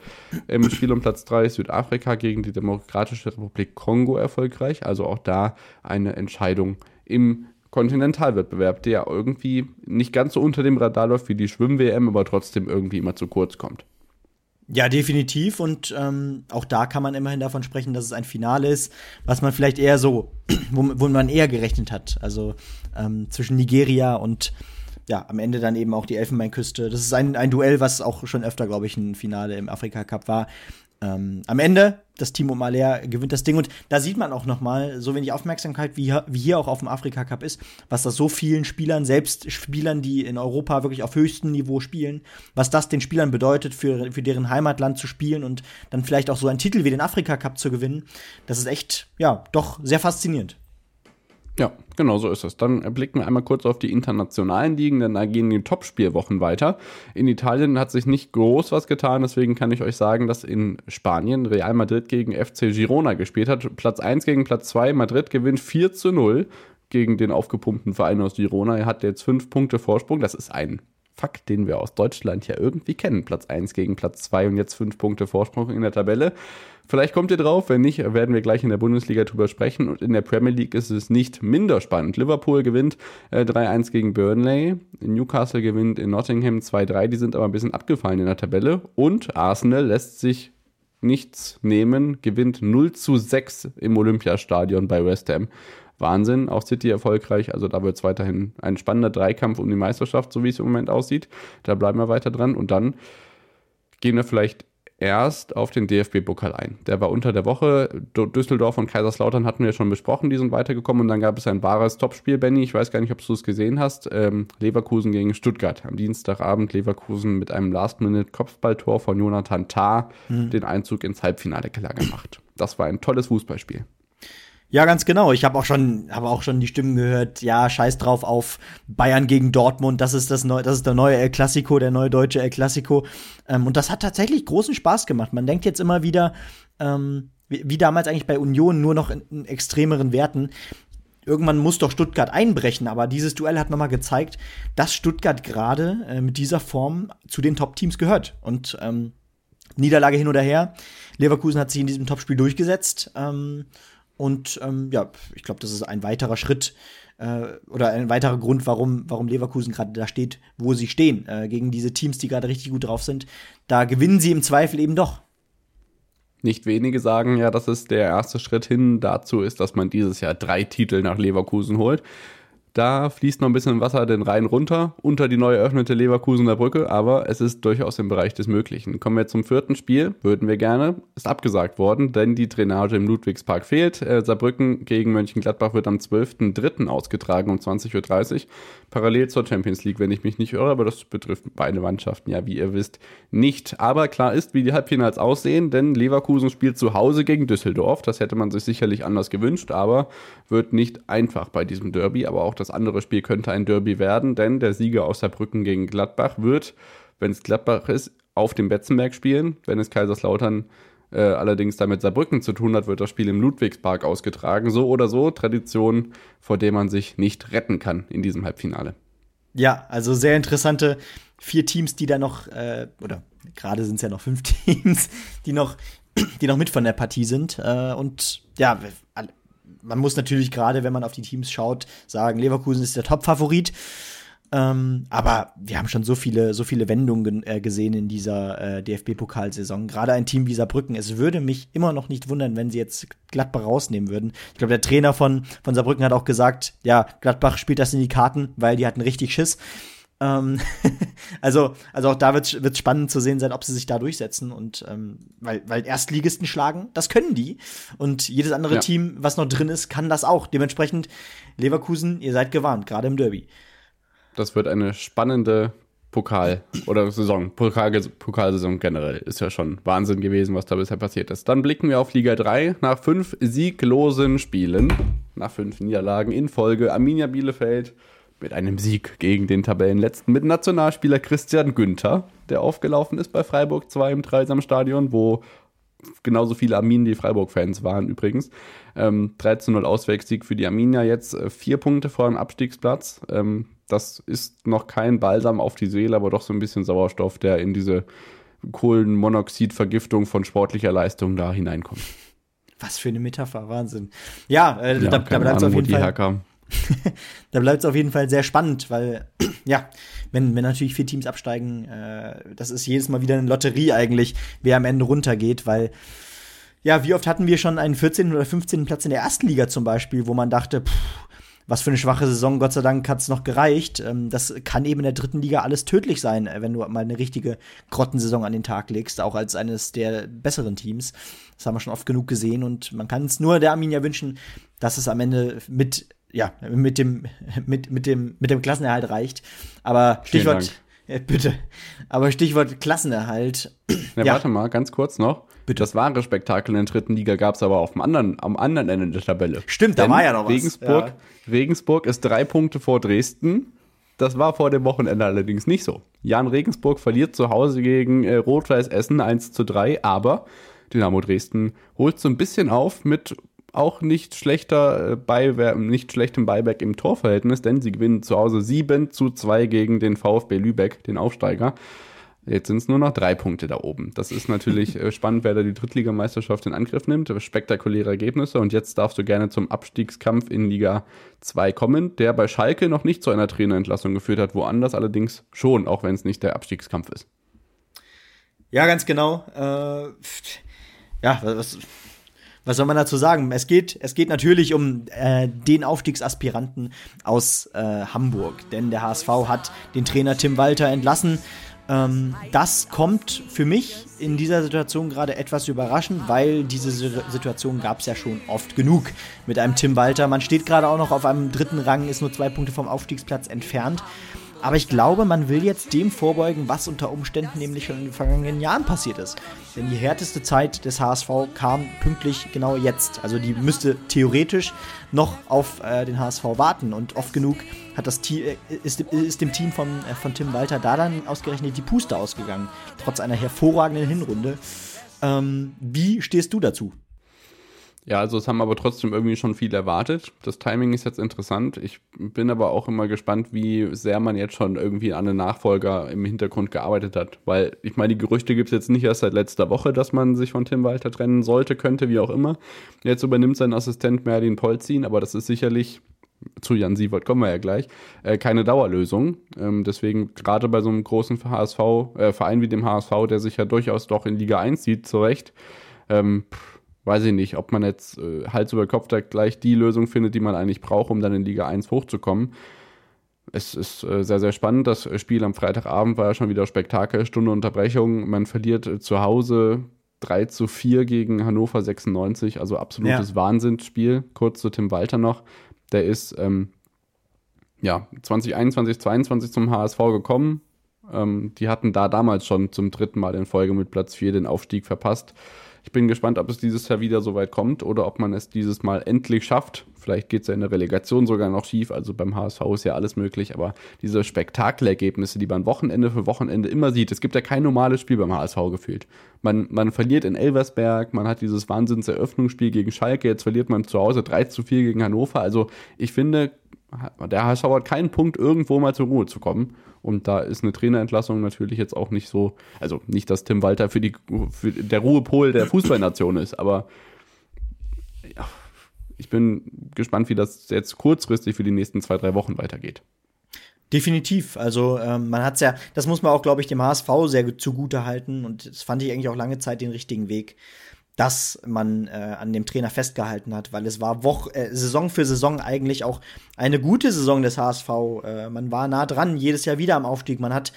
Im Spiel um Platz 3 ist Südafrika gegen die Demokratische Republik Kongo erfolgreich. Also auch da eine Entscheidung im Kontinentalwettbewerb, der irgendwie nicht ganz so unter dem Radar läuft wie die Schwimm-WM, aber trotzdem irgendwie immer zu kurz kommt. Ja, definitiv. Und ähm, auch da kann man immerhin davon sprechen, dass es ein Finale ist, was man vielleicht eher so, [clears throat] wo, wo man eher gerechnet hat. Also ähm, zwischen Nigeria und ja, am Ende dann eben auch die Elfenbeinküste. Das ist ein, ein Duell, was auch schon öfter, glaube ich, ein Finale im Afrika Cup war. Ähm, am Ende, das Team um Alea gewinnt das Ding und da sieht man auch noch mal so wenig Aufmerksamkeit, wie, wie hier auch auf dem Afrika Cup ist, was das so vielen Spielern, selbst Spielern, die in Europa wirklich auf höchstem Niveau spielen, was das den Spielern bedeutet, für, für deren Heimatland zu spielen und dann vielleicht auch so einen Titel wie den Afrika Cup zu gewinnen. Das ist echt, ja, doch sehr faszinierend. Ja, genau so ist es. Dann blicken wir einmal kurz auf die internationalen Ligen, denn da gehen die Topspielwochen weiter. In Italien hat sich nicht groß was getan, deswegen kann ich euch sagen, dass in Spanien Real Madrid gegen FC Girona gespielt hat. Platz 1 gegen Platz 2, Madrid gewinnt 4 zu 0 gegen den aufgepumpten Verein aus Girona. Er hat jetzt 5 Punkte Vorsprung. Das ist ein Fakt, den wir aus Deutschland ja irgendwie kennen. Platz 1 gegen Platz 2 und jetzt 5 Punkte Vorsprung in der Tabelle. Vielleicht kommt ihr drauf, wenn nicht, werden wir gleich in der Bundesliga drüber sprechen. Und in der Premier League ist es nicht minder spannend. Liverpool gewinnt äh, 3-1 gegen Burnley. Newcastle gewinnt in Nottingham 2-3. Die sind aber ein bisschen abgefallen in der Tabelle. Und Arsenal lässt sich nichts nehmen, gewinnt 0 zu 6 im Olympiastadion bei West Ham. Wahnsinn, auch City erfolgreich, also da wird es weiterhin ein spannender Dreikampf um die Meisterschaft, so wie es im Moment aussieht. Da bleiben wir weiter dran und dann gehen wir vielleicht erst auf den DFB-Pokal ein. Der war unter der Woche. Düsseldorf und Kaiserslautern hatten wir schon besprochen, die sind weitergekommen und dann gab es ein wahres Topspiel, Benny. Ich weiß gar nicht, ob du es gesehen hast. Ähm, Leverkusen gegen Stuttgart. Am Dienstagabend Leverkusen mit einem Last-Minute-Kopfballtor von Jonathan Tah mhm. den Einzug ins Halbfinale klar gemacht. Das war ein tolles Fußballspiel. Ja, ganz genau. Ich habe auch schon, habe auch schon die Stimmen gehört. Ja, Scheiß drauf auf Bayern gegen Dortmund. Das ist das neue, das ist der neue El Clasico, der neue deutsche El Clasico. Ähm, und das hat tatsächlich großen Spaß gemacht. Man denkt jetzt immer wieder, ähm, wie, wie, damals eigentlich bei Union, nur noch in, in extremeren Werten. Irgendwann muss doch Stuttgart einbrechen, aber dieses Duell hat nochmal gezeigt, dass Stuttgart gerade äh, mit dieser Form zu den Top-Teams gehört. Und ähm, Niederlage hin oder her. Leverkusen hat sich in diesem Topspiel durchgesetzt. Ähm, und ähm, ja, ich glaube, das ist ein weiterer Schritt äh, oder ein weiterer Grund, warum, warum Leverkusen gerade da steht, wo sie stehen. Äh, gegen diese Teams, die gerade richtig gut drauf sind. Da gewinnen sie im Zweifel eben doch. Nicht wenige sagen ja, dass es der erste Schritt hin dazu ist, dass man dieses Jahr drei Titel nach Leverkusen holt. Da fließt noch ein bisschen Wasser den Rhein runter, unter die neu eröffnete Leverkusener Brücke, aber es ist durchaus im Bereich des Möglichen. Kommen wir zum vierten Spiel, würden wir gerne. Ist abgesagt worden, denn die Drainage im Ludwigspark fehlt. Äh, Saarbrücken gegen Mönchengladbach wird am 12.03. ausgetragen um 20.30 Uhr. Parallel zur Champions League, wenn ich mich nicht irre, aber das betrifft beide Mannschaften ja, wie ihr wisst, nicht. Aber klar ist, wie die Halbfinals aussehen, denn Leverkusen spielt zu Hause gegen Düsseldorf. Das hätte man sich sicherlich anders gewünscht, aber wird nicht einfach bei diesem Derby, aber auch das das andere Spiel könnte ein Derby werden, denn der Sieger aus Saarbrücken gegen Gladbach wird, wenn es Gladbach ist, auf dem Betzenberg spielen. Wenn es Kaiserslautern äh, allerdings damit Saarbrücken zu tun hat, wird das Spiel im Ludwigspark ausgetragen. So oder so Tradition, vor der man sich nicht retten kann in diesem Halbfinale. Ja, also sehr interessante vier Teams, die da noch, äh, oder gerade sind es ja noch fünf [laughs] Teams, die noch, die noch mit von der Partie sind. Äh, und ja, man muss natürlich gerade, wenn man auf die Teams schaut, sagen, Leverkusen ist der Top-Favorit. Ähm, aber wir haben schon so viele, so viele Wendungen äh, gesehen in dieser äh, DFB-Pokalsaison. Gerade ein Team wie Saarbrücken. Es würde mich immer noch nicht wundern, wenn sie jetzt Gladbach rausnehmen würden. Ich glaube, der Trainer von, von Saarbrücken hat auch gesagt, ja, Gladbach spielt das in die Karten, weil die hatten richtig Schiss. Ähm, [laughs] also, also auch da wird es spannend zu sehen sein, ob sie sich da durchsetzen. Und ähm, weil, weil Erstligisten schlagen, das können die. Und jedes andere ja. Team, was noch drin ist, kann das auch. Dementsprechend, Leverkusen, ihr seid gewarnt, gerade im Derby. Das wird eine spannende Pokal oder Saison, Pokal, Pokalsaison generell. Ist ja schon Wahnsinn gewesen, was da bisher passiert ist. Dann blicken wir auf Liga 3 nach fünf sieglosen Spielen, nach fünf Niederlagen in Folge. Arminia Bielefeld mit einem Sieg gegen den Tabellenletzten mit Nationalspieler Christian Günther, der aufgelaufen ist bei Freiburg 2 im Dreisamstadion, wo genauso viele Armin wie Freiburg-Fans waren übrigens. Ähm, 13-0 Auswärtssieg für die Arminia, jetzt äh, vier Punkte vor dem Abstiegsplatz. Ähm, das ist noch kein Balsam auf die Seele, aber doch so ein bisschen Sauerstoff, der in diese Kohlenmonoxidvergiftung von sportlicher Leistung da hineinkommt. Was für eine Metapher, Wahnsinn. Ja, äh, ja da, da bleibt es auf jeden Fall. Herkam. [laughs] da bleibt es auf jeden Fall sehr spannend, weil, [clears throat] ja, wenn, wenn natürlich vier Teams absteigen, äh, das ist jedes Mal wieder eine Lotterie eigentlich, wer am Ende runtergeht, weil, ja, wie oft hatten wir schon einen 14. oder 15. Platz in der ersten Liga zum Beispiel, wo man dachte, pff, was für eine schwache Saison, Gott sei Dank hat es noch gereicht. Ähm, das kann eben in der dritten Liga alles tödlich sein, äh, wenn du mal eine richtige Grottensaison an den Tag legst, auch als eines der besseren Teams. Das haben wir schon oft genug gesehen und man kann es nur der Arminia wünschen, dass es am Ende mit ja, mit dem, mit, mit dem, mit dem Klassenerhalt reicht. Aber Stichwort, äh, bitte. Aber Stichwort Klassenerhalt. Ja, ja, warte mal, ganz kurz noch. Bitte. Das wahre Spektakel in der dritten Liga gab es aber auf dem anderen, am anderen Ende der Tabelle. Stimmt, Denn da war ja noch was. Regensburg, ja. Regensburg ist drei Punkte vor Dresden. Das war vor dem Wochenende allerdings nicht so. Jan Regensburg verliert zu Hause gegen äh, Rot-Weiß Essen 1 zu 3, aber Dynamo Dresden holt so ein bisschen auf mit auch nicht schlechter äh, Beiwerk, nicht schlechtem Beiwerk im Torverhältnis, denn sie gewinnen zu Hause 7 zu 2 gegen den VfB Lübeck, den Aufsteiger. Jetzt sind es nur noch drei Punkte da oben. Das ist natürlich [laughs] äh, spannend, wer da die Drittligameisterschaft in Angriff nimmt. Spektakuläre Ergebnisse. Und jetzt darfst du gerne zum Abstiegskampf in Liga 2 kommen, der bei Schalke noch nicht zu einer Trainerentlassung geführt hat, woanders allerdings schon, auch wenn es nicht der Abstiegskampf ist. Ja, ganz genau. Äh, ja, was, was soll man dazu sagen? Es geht, es geht natürlich um äh, den Aufstiegsaspiranten aus äh, Hamburg, denn der HSV hat den Trainer Tim Walter entlassen. Ähm, das kommt für mich in dieser Situation gerade etwas überraschend, weil diese Situation gab es ja schon oft genug mit einem Tim Walter. Man steht gerade auch noch auf einem dritten Rang, ist nur zwei Punkte vom Aufstiegsplatz entfernt. Aber ich glaube, man will jetzt dem vorbeugen, was unter Umständen nämlich schon in den vergangenen Jahren passiert ist. Denn die härteste Zeit des HSV kam pünktlich genau jetzt. Also die müsste theoretisch noch auf äh, den HSV warten. Und oft genug hat das Team, äh, ist, ist, dem Team von, äh, von Tim Walter da dann ausgerechnet die Puste ausgegangen. Trotz einer hervorragenden Hinrunde. Ähm, wie stehst du dazu? Ja, also es haben aber trotzdem irgendwie schon viel erwartet. Das Timing ist jetzt interessant. Ich bin aber auch immer gespannt, wie sehr man jetzt schon irgendwie an einen Nachfolger im Hintergrund gearbeitet hat. Weil ich meine, die Gerüchte gibt es jetzt nicht erst seit letzter Woche, dass man sich von Tim Walter trennen sollte, könnte, wie auch immer. Jetzt übernimmt sein Assistent Merlin Polzin, aber das ist sicherlich zu Jan Sievert kommen wir ja gleich, äh, keine Dauerlösung. Ähm, deswegen gerade bei so einem großen HSV, äh, Verein wie dem HSV, der sich ja durchaus doch in Liga 1 sieht, zurecht, ähm, pff, weiß ich nicht, ob man jetzt äh, Hals über Kopf da gleich die Lösung findet, die man eigentlich braucht, um dann in Liga 1 hochzukommen. Es ist äh, sehr, sehr spannend. Das Spiel am Freitagabend war ja schon wieder Spektakel, Stunde Unterbrechung. Man verliert äh, zu Hause 3 zu 4 gegen Hannover 96, also absolutes ja. Wahnsinnsspiel. Kurz zu Tim Walter noch. Der ist ähm, ja 2021, 2022 zum HSV gekommen. Ähm, die hatten da damals schon zum dritten Mal in Folge mit Platz 4 den Aufstieg verpasst. Ich bin gespannt, ob es dieses Jahr wieder so weit kommt oder ob man es dieses Mal endlich schafft. Vielleicht geht es ja in der Relegation sogar noch schief. Also beim HSV ist ja alles möglich, aber diese Spektakelergebnisse, die man Wochenende für Wochenende immer sieht, es gibt ja kein normales Spiel beim HSV gefühlt. Man, man verliert in Elversberg, man hat dieses Wahnsinnseröffnungsspiel gegen Schalke, jetzt verliert man zu Hause 3 zu 4 gegen Hannover. Also ich finde, der HSV hat keinen Punkt, irgendwo mal zur Ruhe zu kommen. Und da ist eine Trainerentlassung natürlich jetzt auch nicht so, also nicht, dass Tim Walter für die für der Ruhepol der Fußballnation ist, aber ja, ich bin gespannt, wie das jetzt kurzfristig für die nächsten zwei, drei Wochen weitergeht. Definitiv. Also ähm, man hat es ja, das muss man auch, glaube ich, dem HSV sehr zugute halten und das fand ich eigentlich auch lange Zeit den richtigen Weg, dass man äh, an dem Trainer festgehalten hat, weil es war Woche, äh, Saison für Saison eigentlich auch eine gute Saison des HSV. Äh, man war nah dran, jedes Jahr wieder am Aufstieg. Man hat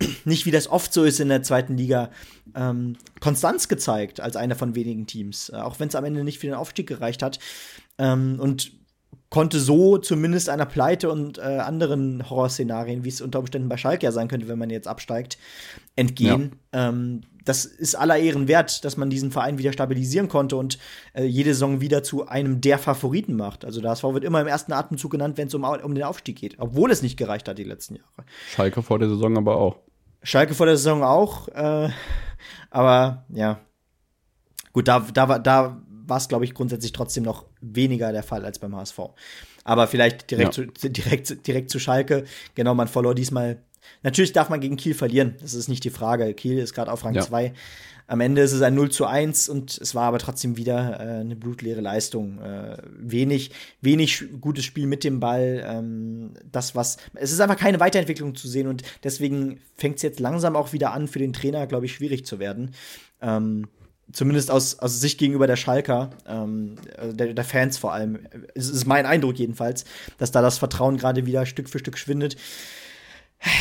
[clears throat] nicht, wie das oft so ist in der zweiten Liga, ähm, Konstanz gezeigt als einer von wenigen Teams, äh, auch wenn es am Ende nicht für den Aufstieg gereicht hat. Ähm, und konnte so zumindest einer Pleite und äh, anderen Horrorszenarien, wie es unter Umständen bei Schalke ja sein könnte, wenn man jetzt absteigt, entgehen. Ja. Ähm, das ist aller Ehren wert, dass man diesen Verein wieder stabilisieren konnte und äh, jede Saison wieder zu einem der Favoriten macht. Also das wird immer im ersten Atemzug genannt, wenn es um, um den Aufstieg geht, obwohl es nicht gereicht hat die letzten Jahre. Schalke vor der Saison aber auch. Schalke vor der Saison auch, äh, aber ja. Gut, da, da, war, da war es, glaube ich, grundsätzlich trotzdem noch weniger der Fall als beim HSV. Aber vielleicht direkt, ja. zu, direkt, direkt zu Schalke. Genau, man verlor diesmal. Natürlich darf man gegen Kiel verlieren. Das ist nicht die Frage. Kiel ist gerade auf Rang 2. Ja. Am Ende ist es ein 0 zu 1 und es war aber trotzdem wieder äh, eine blutleere Leistung. Äh, wenig, wenig gutes Spiel mit dem Ball. Ähm, das, was. Es ist einfach keine Weiterentwicklung zu sehen und deswegen fängt es jetzt langsam auch wieder an, für den Trainer, glaube ich, schwierig zu werden. Ähm, zumindest aus, aus Sicht gegenüber der Schalker, ähm, also der, der, Fans vor allem, es ist mein Eindruck jedenfalls, dass da das Vertrauen gerade wieder Stück für Stück schwindet.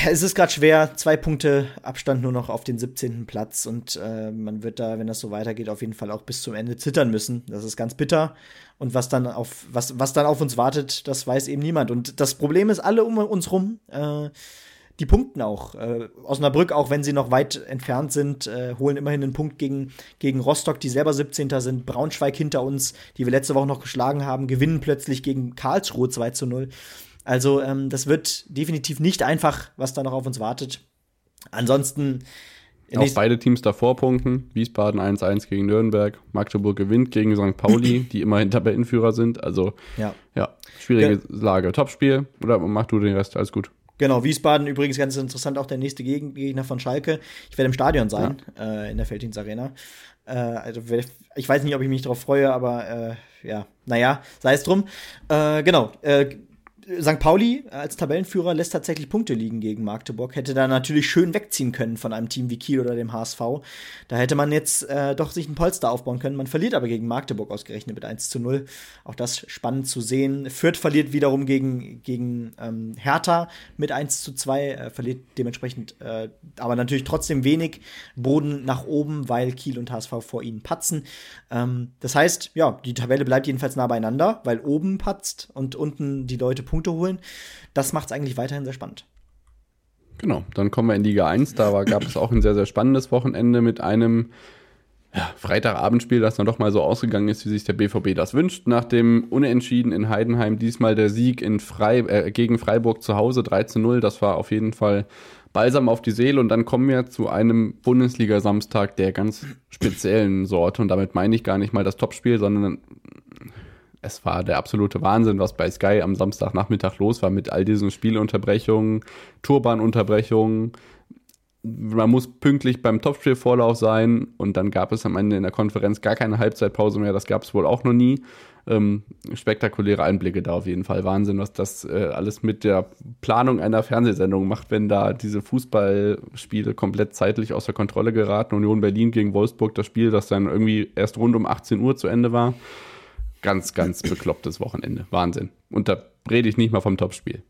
Es ist gerade schwer, zwei Punkte Abstand nur noch auf den 17. Platz und äh, man wird da, wenn das so weitergeht, auf jeden Fall auch bis zum Ende zittern müssen. Das ist ganz bitter. Und was dann auf, was, was dann auf uns wartet, das weiß eben niemand. Und das Problem ist, alle um uns rum äh, die punkten auch. Äh, Osnabrück, auch wenn sie noch weit entfernt sind, äh, holen immerhin einen Punkt gegen, gegen Rostock, die selber 17. sind. Braunschweig hinter uns, die wir letzte Woche noch geschlagen haben, gewinnen plötzlich gegen Karlsruhe 2 zu 0. Also, ähm, das wird definitiv nicht einfach, was da noch auf uns wartet. Ansonsten. Auch beide Teams davor punkten. Wiesbaden 1-1 gegen Nürnberg. Magdeburg gewinnt gegen St. Pauli, [clears throat] die immerhin Tabellenführer sind. Also, ja, ja schwierige ja. Lage. Topspiel. Oder mach du den Rest? Alles gut. Genau, Wiesbaden übrigens ganz interessant, auch der nächste Gegner von Schalke. Ich werde im Stadion sein, ja. äh, in der Felddienst Arena. Äh, also ich weiß nicht, ob ich mich darauf freue, aber äh, ja, naja, sei es drum. Äh, genau, äh, St. Pauli als Tabellenführer lässt tatsächlich Punkte liegen gegen Magdeburg. Hätte da natürlich schön wegziehen können von einem Team wie Kiel oder dem HSV. Da hätte man jetzt äh, doch sich ein Polster aufbauen können. Man verliert aber gegen Magdeburg ausgerechnet mit 1 zu 0. Auch das spannend zu sehen. Fürth verliert wiederum gegen, gegen ähm, Hertha mit 1 zu 2. Äh, verliert dementsprechend äh, aber natürlich trotzdem wenig Boden nach oben, weil Kiel und HSV vor ihnen patzen. Ähm, das heißt, ja, die Tabelle bleibt jedenfalls nah beieinander, weil oben patzt und unten die Leute punkten Punkte holen. Das macht es eigentlich weiterhin sehr spannend. Genau, dann kommen wir in Liga 1. Da gab es auch ein sehr, sehr spannendes Wochenende mit einem ja, Freitagabendspiel, das dann doch mal so ausgegangen ist, wie sich der BVB das wünscht. Nach dem Unentschieden in Heidenheim diesmal der Sieg in Frei, äh, gegen Freiburg zu Hause 3 zu 0. Das war auf jeden Fall Balsam auf die Seele. Und dann kommen wir zu einem Bundesliga-Samstag der ganz speziellen Sorte. Und damit meine ich gar nicht mal das Topspiel, sondern es war der absolute Wahnsinn, was bei Sky am Samstagnachmittag los war mit all diesen Spielunterbrechungen, Turbanunterbrechungen. Man muss pünktlich beim Topspielvorlauf sein und dann gab es am Ende in der Konferenz gar keine Halbzeitpause mehr. Das gab es wohl auch noch nie. Ähm, spektakuläre Einblicke da auf jeden Fall. Wahnsinn, was das äh, alles mit der Planung einer Fernsehsendung macht, wenn da diese Fußballspiele komplett zeitlich außer Kontrolle geraten. Union Berlin gegen Wolfsburg, das Spiel, das dann irgendwie erst rund um 18 Uhr zu Ende war ganz, ganz beklopptes Wochenende. Wahnsinn. Und da rede ich nicht mal vom Topspiel.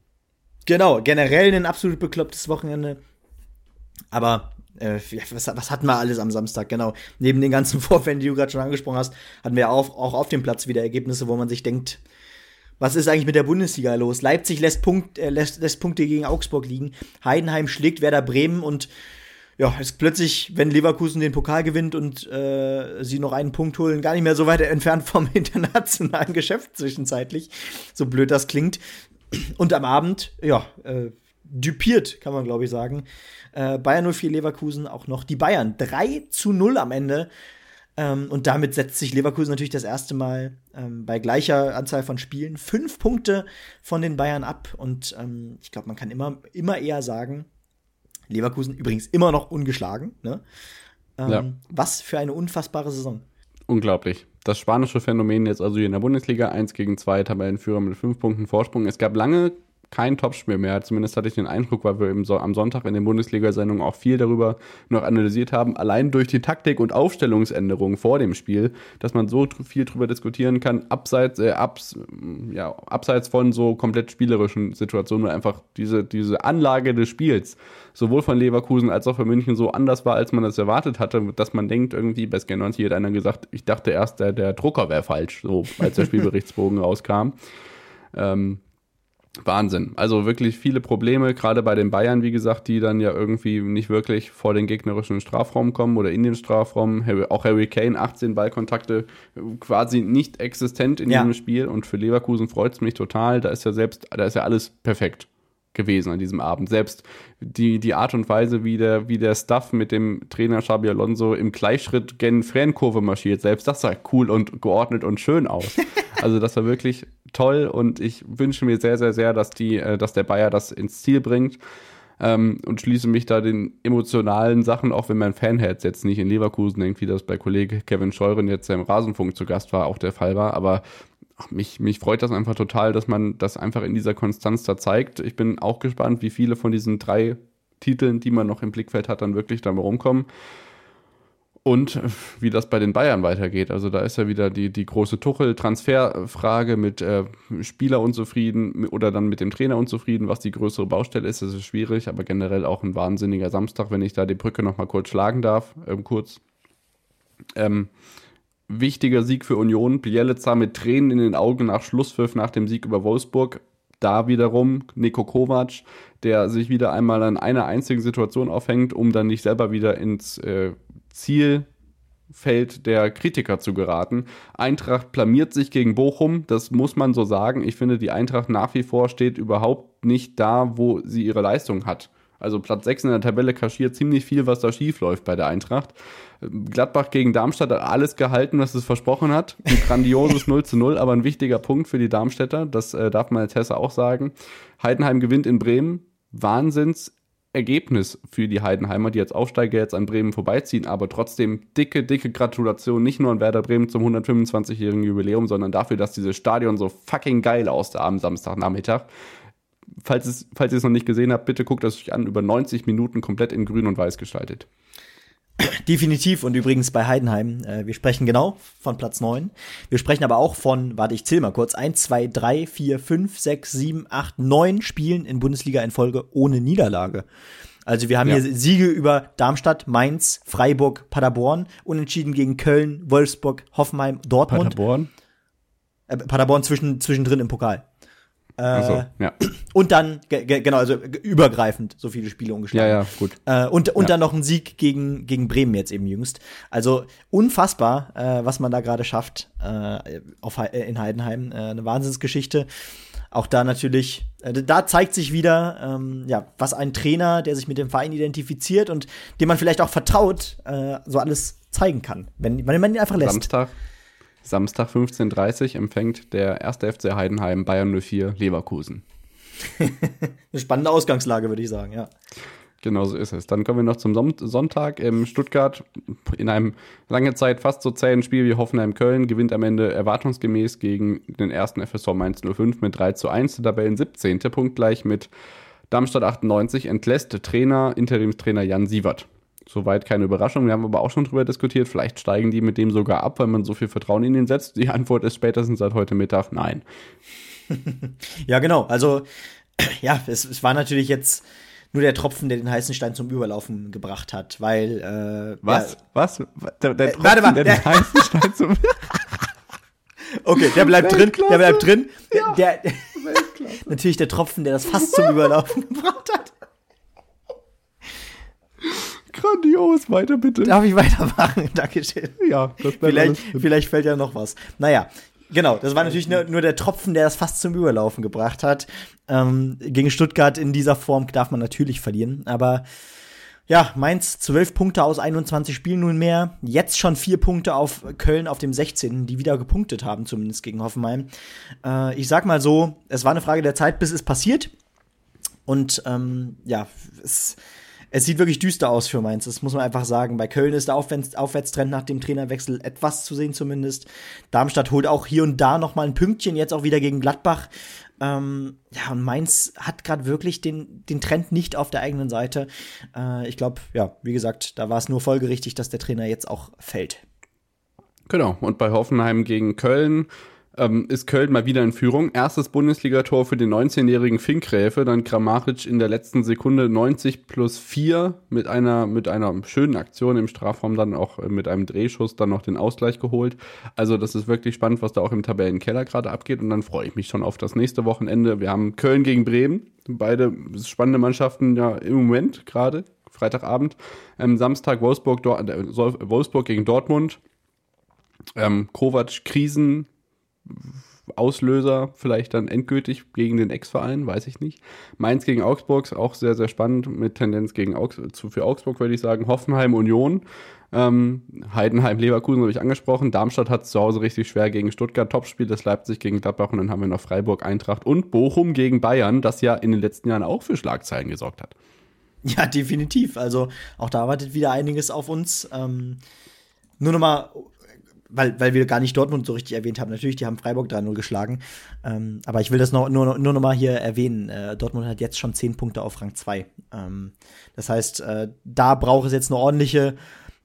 Genau, generell ein absolut beklopptes Wochenende. Aber äh, was, was hatten wir alles am Samstag? Genau. Neben den ganzen [laughs] Vorfällen, die du gerade schon angesprochen hast, hatten wir auch, auch auf dem Platz wieder Ergebnisse, wo man sich denkt, was ist eigentlich mit der Bundesliga los? Leipzig lässt, Punkt, äh, lässt, lässt Punkte gegen Augsburg liegen. Heidenheim schlägt Werder Bremen und ja, ist plötzlich, wenn Leverkusen den Pokal gewinnt und äh, sie noch einen Punkt holen, gar nicht mehr so weit entfernt vom [laughs] internationalen Geschäft zwischenzeitlich. So blöd das klingt. Und am Abend, ja, äh, düpiert, kann man glaube ich sagen. Äh, Bayern 04 Leverkusen auch noch die Bayern. 3 zu 0 am Ende. Ähm, und damit setzt sich Leverkusen natürlich das erste Mal ähm, bei gleicher Anzahl von Spielen fünf Punkte von den Bayern ab. Und ähm, ich glaube, man kann immer, immer eher sagen, Leverkusen übrigens immer noch ungeschlagen. Ne? Ähm, Ja. Was für eine unfassbare Saison. Unglaublich. Das spanische Phänomen jetzt also hier in der Bundesliga, 1 gegen 2 Tabellenführer mit 5 Punkten Vorsprung. Es gab lange kein Topspiel mehr. Zumindest hatte ich den Eindruck, weil wir so am Sonntag in den Bundesliga-Sendungen auch viel darüber noch analysiert haben. Allein durch die Taktik- und Aufstellungsänderungen vor dem Spiel, dass man so viel drüber diskutieren kann, abseits, äh, abs, ja, abseits von so komplett spielerischen Situationen, weil einfach diese, diese Anlage des Spiels sowohl von Leverkusen als auch von München so anders war, als man das erwartet hatte, dass man denkt, irgendwie, bei Scan 90 hat einer gesagt, ich dachte erst, der, der Drucker wäre falsch, so als der [laughs] Spielberichtsbogen rauskam. Ähm, Wahnsinn. Also wirklich viele Probleme, gerade bei den Bayern, wie gesagt, die dann ja irgendwie nicht wirklich vor den gegnerischen Strafraum kommen oder in den Strafraum. Auch Harry Kane, 18 Ballkontakte, quasi nicht existent in Ja. diesem Spiel. Und für Leverkusen freut es mich total. Da ist ja selbst, da ist ja alles perfekt gewesen an diesem Abend. Selbst die, die Art und Weise, wie der, wie der Stuff mit dem Trainer Xabi Alonso im Gleichschritt gen Fankurve marschiert, selbst das sah cool und geordnet und schön aus. [laughs] Also das war wirklich toll und ich wünsche mir sehr, sehr, sehr, dass die, äh, dass der Bayer das ins Ziel bringt. Ähm, und schließe mich da den emotionalen Sachen, auch wenn mein Fanherz jetzt nicht in Leverkusen hängt, wie das bei Kollege Kevin Scheuren jetzt im Rasenfunk zu Gast war, auch der Fall war. Aber mich, mich freut das einfach total, dass man das einfach in dieser Konstanz da zeigt. Ich bin auch gespannt, wie viele von diesen drei Titeln, die man noch im Blickfeld hat, dann wirklich da rumkommen. Und äh, wie das bei den Bayern weitergeht. Also da ist ja wieder die, die große Tuchel-Transferfrage mit äh, Spieler unzufrieden oder dann mit dem Trainer unzufrieden, was die größere Baustelle ist. Das ist schwierig, aber generell auch ein wahnsinniger Samstag, wenn ich da die Brücke nochmal kurz schlagen darf. Ähm, kurz. Ähm, wichtiger Sieg für Union. Bielica mit Tränen in den Augen nach Schlusspfiff nach dem Sieg über Wolfsburg. Da wiederum Niko Kovac, der sich wieder einmal an einer einzigen Situation aufhängt, um dann nicht selber wieder ins äh, Zielfeld der Kritiker zu geraten. Eintracht blamiert sich gegen Bochum, das muss man so sagen. Ich finde, die Eintracht nach wie vor steht überhaupt nicht da, wo sie ihre Leistung hat. Also Platz 6 in der Tabelle kaschiert ziemlich viel, was da schief läuft bei der Eintracht. Gladbach gegen Darmstadt hat alles gehalten, was es versprochen hat. Ein [laughs] grandioses 0 zu 0, aber ein wichtiger Punkt für die Darmstädter. Das äh, darf man als Hesse auch sagen. Heidenheim gewinnt in Bremen. Wahnsinns Ergebnis für die Heidenheimer, die als Aufsteiger jetzt an Bremen vorbeiziehen, aber trotzdem dicke, dicke Gratulation, nicht nur an Werder Bremen zum 125-jährigen Jubiläum, sondern dafür, dass dieses Stadion so fucking geil aussah am Samstagnachmittag. Falls, es, falls ihr es noch nicht gesehen habt, bitte guckt es euch an, über 90 Minuten komplett in grün und weiß gestaltet. Definitiv und übrigens bei Heidenheim. Äh, wir sprechen genau von Platz 9. Wir sprechen aber auch von, warte, ich zähle mal kurz, 1, 2, 3, 4, 5, 6, 7, 8, 9 Spielen in Bundesliga in Folge ohne Niederlage. Also wir haben Ja. hier Siege über Darmstadt, Mainz, Freiburg, Paderborn, unentschieden gegen Köln, Wolfsburg, Hoffenheim, Dortmund. Paderborn? Äh, Paderborn zwischen, zwischendrin im Pokal. Äh, ja. Und dann, ge- ge- genau, also übergreifend so viele Spiele Ja, ungeschlagen. ja, gut. Äh, und und Ja. dann noch ein Sieg gegen, gegen Bremen jetzt eben jüngst. Also unfassbar, äh, was man da gerade schafft äh, auf, in Heidenheim. Eine Wahnsinnsgeschichte. Auch da natürlich, da zeigt sich wieder, ähm, ja, was ein Trainer, der sich mit dem Verein identifiziert und dem man vielleicht auch vertraut, so alles zeigen kann, wenn, wenn man ihn einfach lässt. Samstag, Samstag 15.30 Uhr empfängt der 1. FC Heidenheim Bayern 04 Leverkusen. [laughs] Eine spannende Ausgangslage, würde ich sagen, ja. Genau so ist es. Dann kommen wir noch zum Son- Sonntag. In Stuttgart in einem lange Zeit fast so zähen Spiel wie Hoffenheim-Köln gewinnt am Ende erwartungsgemäß gegen den ersten FSV Mainz 05 mit 3 zu 1. Der Tabellen 17. Punktgleich mit Darmstadt 98 entlässt Trainer, Interimstrainer Jan Sievert. Soweit keine Überraschung. Wir haben aber auch schon drüber diskutiert. Vielleicht steigen die mit dem sogar ab, weil man so viel Vertrauen in ihn setzt. Die Antwort ist spätestens seit heute Mittag nein. [laughs] Ja, genau. Also, [clears throat] ja, es, es war natürlich jetzt nur der Tropfen, der den heißen Stein zum Überlaufen gebracht hat, weil äh, Was? Ja, Was? Der, der Äh, warte mal, der der- den heißen Stein zum [laughs] [laughs] okay, der bleibt drin, der bleibt drin. Der, der natürlich der Tropfen, der das Fass zum Überlaufen gebracht hat. Grandios, weiter bitte. Darf ich weitermachen? [laughs] Dankeschön. Ja, das Vielleicht, vielleicht fällt ja noch was. Naja, genau, das war natürlich nur, nur der Tropfen, der das Fass zum Überlaufen gebracht hat. Ähm, gegen Stuttgart in dieser Form darf man natürlich verlieren, aber Ja, Mainz 12 Punkte aus 21 Spielen nunmehr. Jetzt schon vier Punkte auf Köln auf dem 16., die wieder gepunktet haben, zumindest gegen Hoffenheim. Äh, ich sag mal so, es war eine Frage der Zeit, bis es passiert. Und ähm, ja, es, es sieht wirklich düster aus für Mainz. Das muss man einfach sagen. Bei Köln ist der Aufwärts Aufwärtstrend nach dem Trainerwechsel etwas zu sehen zumindest. Darmstadt holt auch hier und da noch mal ein Pünktchen, jetzt auch wieder gegen Gladbach. Ähm, ja, und Mainz hat gerade wirklich den, den Trend nicht auf der eigenen Seite. Äh, ich glaube, ja, wie gesagt, da war es nur folgerichtig, dass der Trainer jetzt auch fällt. Genau, und bei Hoffenheim gegen Köln ähm, ist Köln mal wieder in Führung. Erstes Bundesligator für den 19-jährigen Finkgräfe, dann Kramaric in der letzten Sekunde 90 plus 4 mit einer, mit einer schönen Aktion im Strafraum, dann auch äh, mit einem Drehschuss dann noch den Ausgleich geholt. Also das ist wirklich spannend, was da auch im Tabellenkeller gerade abgeht und dann freue ich mich schon auf das nächste Wochenende. Wir haben Köln gegen Bremen, beide spannende Mannschaften ja im Moment gerade. Freitagabend, ähm, Samstag Wolfsburg, äh, Wolfsburg gegen Dortmund. Ähm, Kovac Krisen Auslöser vielleicht dann endgültig gegen den Ex-Verein, weiß ich nicht. Mainz gegen Augsburg, auch sehr, sehr spannend, mit Tendenz gegen Augs für Augsburg, würde ich sagen. Hoffenheim, Union, ähm, Heidenheim, Leverkusen habe ich angesprochen. Darmstadt hat es zu Hause richtig schwer gegen Stuttgart. Topspiel das Leipzig gegen Gladbach und dann haben wir noch Freiburg, Eintracht und Bochum gegen Bayern, das ja in den letzten Jahren auch für Schlagzeilen gesorgt hat. Ja, definitiv. Also auch da wartet wieder einiges auf uns. Ähm, nur nochmal weil, weil wir gar nicht Dortmund so richtig erwähnt haben. Natürlich, die haben Freiburg 3-0 geschlagen. Ähm, aber ich will das noch, nur, nur noch mal hier erwähnen. Äh, Dortmund hat jetzt schon 10 Punkte auf Rang 2. Ähm, das heißt, äh, da braucht es jetzt eine ordentliche,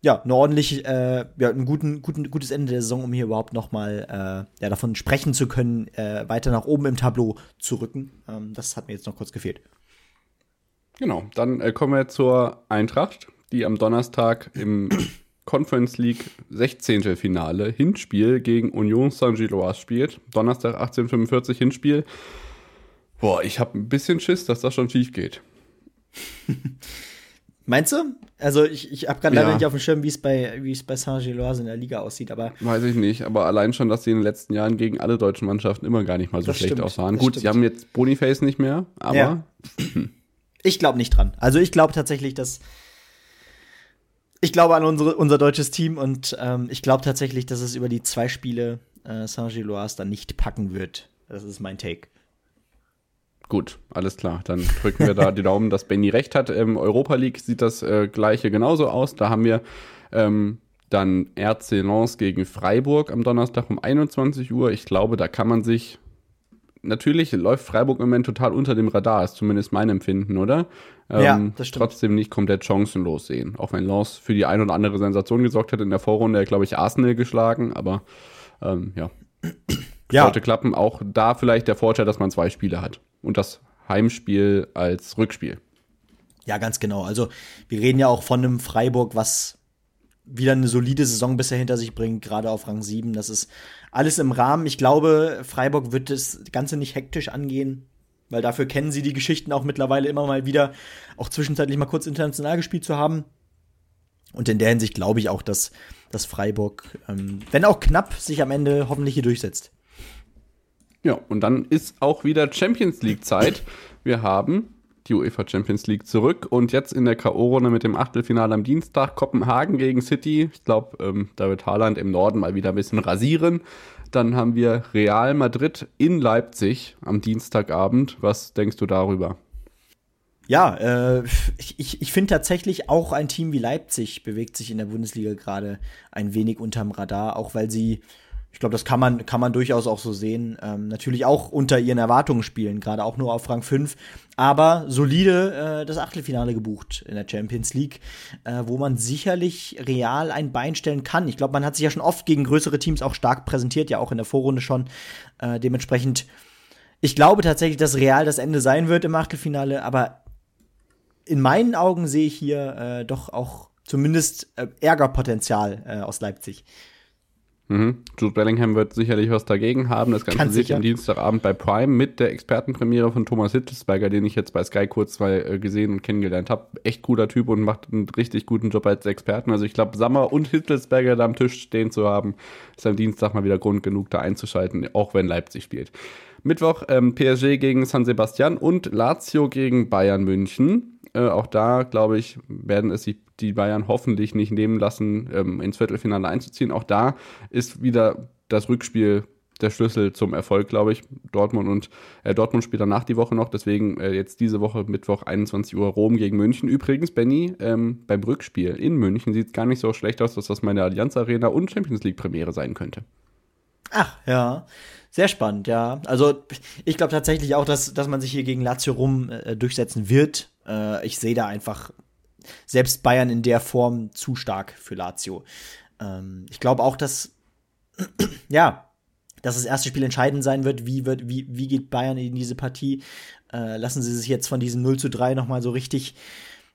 ja, eine ordentliche, äh, ja, ein guten, guten, gutes Ende der Saison, um hier überhaupt noch mal äh, ja, davon sprechen zu können, äh, weiter nach oben im Tableau zu rücken. Ähm, das hat mir jetzt noch kurz gefehlt. Genau, dann äh, kommen wir zur Eintracht, die am Donnerstag im Conference League 16. Finale Hinspiel gegen Union Saint-Gilloise spielt. Donnerstag 1845 Hinspiel. Boah, ich habe ein bisschen Schiss, dass das schon schief geht. [laughs] Meinst du? Also ich, ich habe gerade ja. leider nicht auf dem Schirm, wie es bei, bei Saint-Gilloise in der Liga aussieht, aber. Weiß ich nicht, aber allein schon, dass sie in den letzten Jahren gegen alle deutschen Mannschaften immer gar nicht mal so schlecht stimmt, aussahen. Gut, stimmt. sie haben jetzt Boniface nicht mehr, aber. Ja. ich glaube nicht dran. Also ich glaube tatsächlich, dass ich glaube an unsere, unser deutsches Team und ähm, ich glaube tatsächlich, dass es über die zwei Spiele äh, Saint-Gilloise dann nicht packen wird. Das ist mein Take. Gut, alles klar. Dann drücken wir da die Daumen, dass Benny recht hat. Im Europa League sieht das äh, gleiche genauso aus. Da haben wir ähm, dann RC Lens gegen Freiburg am Donnerstag um 21 Uhr. Ich glaube, da kann man sich natürlich läuft Freiburg im Moment total unter dem Radar, ist zumindest mein Empfinden, oder? Ähm, ja, das stimmt. Trotzdem nicht komplett chancenlos sehen. Auch wenn Lens für die ein oder andere Sensation gesorgt hat in der Vorrunde, glaube ich, Arsenal geschlagen, aber ähm, ja. [clears throat] ja. Sollte klappen. Auch da vielleicht der Vorteil, dass man zwei Spiele hat. Und das Heimspiel als Rückspiel. Ja, ganz genau. Also, wir reden ja auch von einem Freiburg, was wieder eine solide Saison bisher hinter sich bringt, gerade auf Rang 7. Das ist alles im Rahmen. Ich glaube, Freiburg wird das Ganze nicht hektisch angehen, weil dafür kennen sie die Geschichten auch mittlerweile immer mal wieder, auch zwischenzeitlich mal kurz international gespielt zu haben. Und in der Hinsicht glaube ich auch, dass, dass Freiburg, ähm, wenn auch knapp, sich am Ende hoffentlich hier durchsetzt. Ja, und dann ist auch wieder Champions League Zeit. Wir haben die UEFA Champions League zurück und jetzt in der K.O.-Runde mit dem Achtelfinale am Dienstag Kopenhagen gegen City. Ich glaube, ähm, da wird Haaland im Norden mal wieder ein bisschen rasieren. Dann haben wir Real Madrid in Leipzig am Dienstagabend. Was denkst du darüber? Ja, äh, ich, ich finde tatsächlich auch ein Team wie Leipzig bewegt sich in der Bundesliga gerade ein wenig unterm Radar, auch weil sie ich glaube, das kann man, kann man durchaus auch so sehen. Ähm, natürlich auch unter ihren Erwartungen spielen, gerade auch nur auf Rang 5, aber solide äh, das Achtelfinale gebucht in der Champions League, äh, wo man sicherlich real ein Bein stellen kann. Ich glaube, man hat sich ja schon oft gegen größere Teams auch stark präsentiert, ja auch in der Vorrunde schon. Äh, dementsprechend, ich glaube tatsächlich, dass real das Ende sein wird im Achtelfinale, aber in meinen Augen sehe ich hier äh, doch auch zumindest äh, Ärgerpotenzial äh, aus Leipzig. Mhm. Jude Bellingham wird sicherlich was dagegen haben. Das Ganze sich am Dienstagabend bei Prime mit der Expertenpremiere von Thomas Hittelsberger, den ich jetzt bei Sky kurz zwei äh, gesehen und kennengelernt habe. Echt cooler Typ und macht einen richtig guten Job als Experten. Also ich glaube, Sammer und Hittelsberger da am Tisch stehen zu haben, ist am Dienstag mal wieder Grund genug, da einzuschalten, auch wenn Leipzig spielt. Mittwoch ähm, PSG gegen San Sebastian und Lazio gegen Bayern München. Äh, auch da, glaube ich, werden es sich die Bayern hoffentlich nicht nehmen lassen, ähm, ins Viertelfinale einzuziehen. Auch da ist wieder das Rückspiel der Schlüssel zum Erfolg, glaube ich. Dortmund und äh, Dortmund spielt danach die Woche noch, deswegen äh, jetzt diese Woche Mittwoch 21 Uhr Rom gegen München. Übrigens, Benny, ähm, beim Rückspiel in München sieht es gar nicht so schlecht aus, dass das meine Allianz Arena und Champions League Premiere sein könnte. Ach, ja. Sehr spannend, ja. Also ich glaube tatsächlich auch, dass, dass man sich hier gegen Lazio rum äh, durchsetzen wird. Äh, ich sehe da einfach selbst Bayern in der Form zu stark für Lazio. Ähm, ich glaube auch, dass [clears throat] ja, dass das erste Spiel entscheidend sein wird, wie, wird, wie, wie geht Bayern in diese Partie. Äh, lassen sie sich jetzt von diesem 0 zu 3 nochmal so richtig,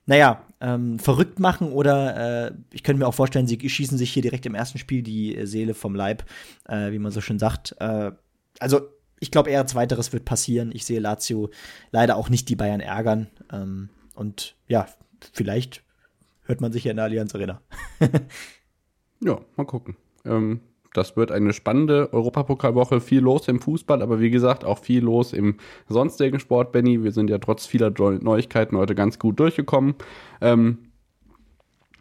naja, ähm, verrückt machen oder äh, ich könnte mir auch vorstellen, sie schießen sich hier direkt im ersten Spiel die Seele vom Leib, äh, wie man so schön sagt. Äh, also ich glaube eher zweiteres wird passieren. Ich sehe Lazio leider auch nicht die Bayern ärgern. Ähm, und ja, vielleicht hört man sich ja in der Allianz Arena. [laughs] ja, mal gucken. Ähm, das wird eine spannende Europapokalwoche. Viel los im Fußball, aber wie gesagt, auch viel los im sonstigen Sport, Benny. Wir sind ja trotz vieler Neuigkeiten heute ganz gut durchgekommen. Ähm,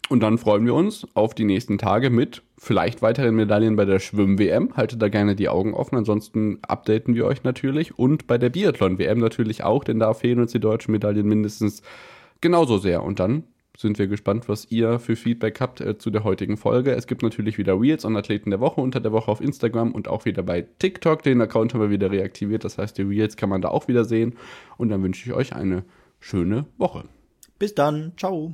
und dann freuen wir uns auf die nächsten Tage mit vielleicht weiteren Medaillen bei der Schwimm-WM. Haltet da gerne die Augen offen. Ansonsten updaten wir euch natürlich. Und bei der Biathlon-WM natürlich auch, denn da fehlen uns die deutschen Medaillen mindestens genauso sehr. Und dann sind wir gespannt, was ihr für Feedback habt äh, zu der heutigen Folge. Es gibt natürlich wieder Reels an Athleten der Woche unter der Woche auf Instagram und auch wieder bei TikTok. Den Account haben wir wieder reaktiviert. Das heißt, die Reels kann man da auch wieder sehen. Und dann wünsche ich euch eine schöne Woche. Bis dann. Ciao.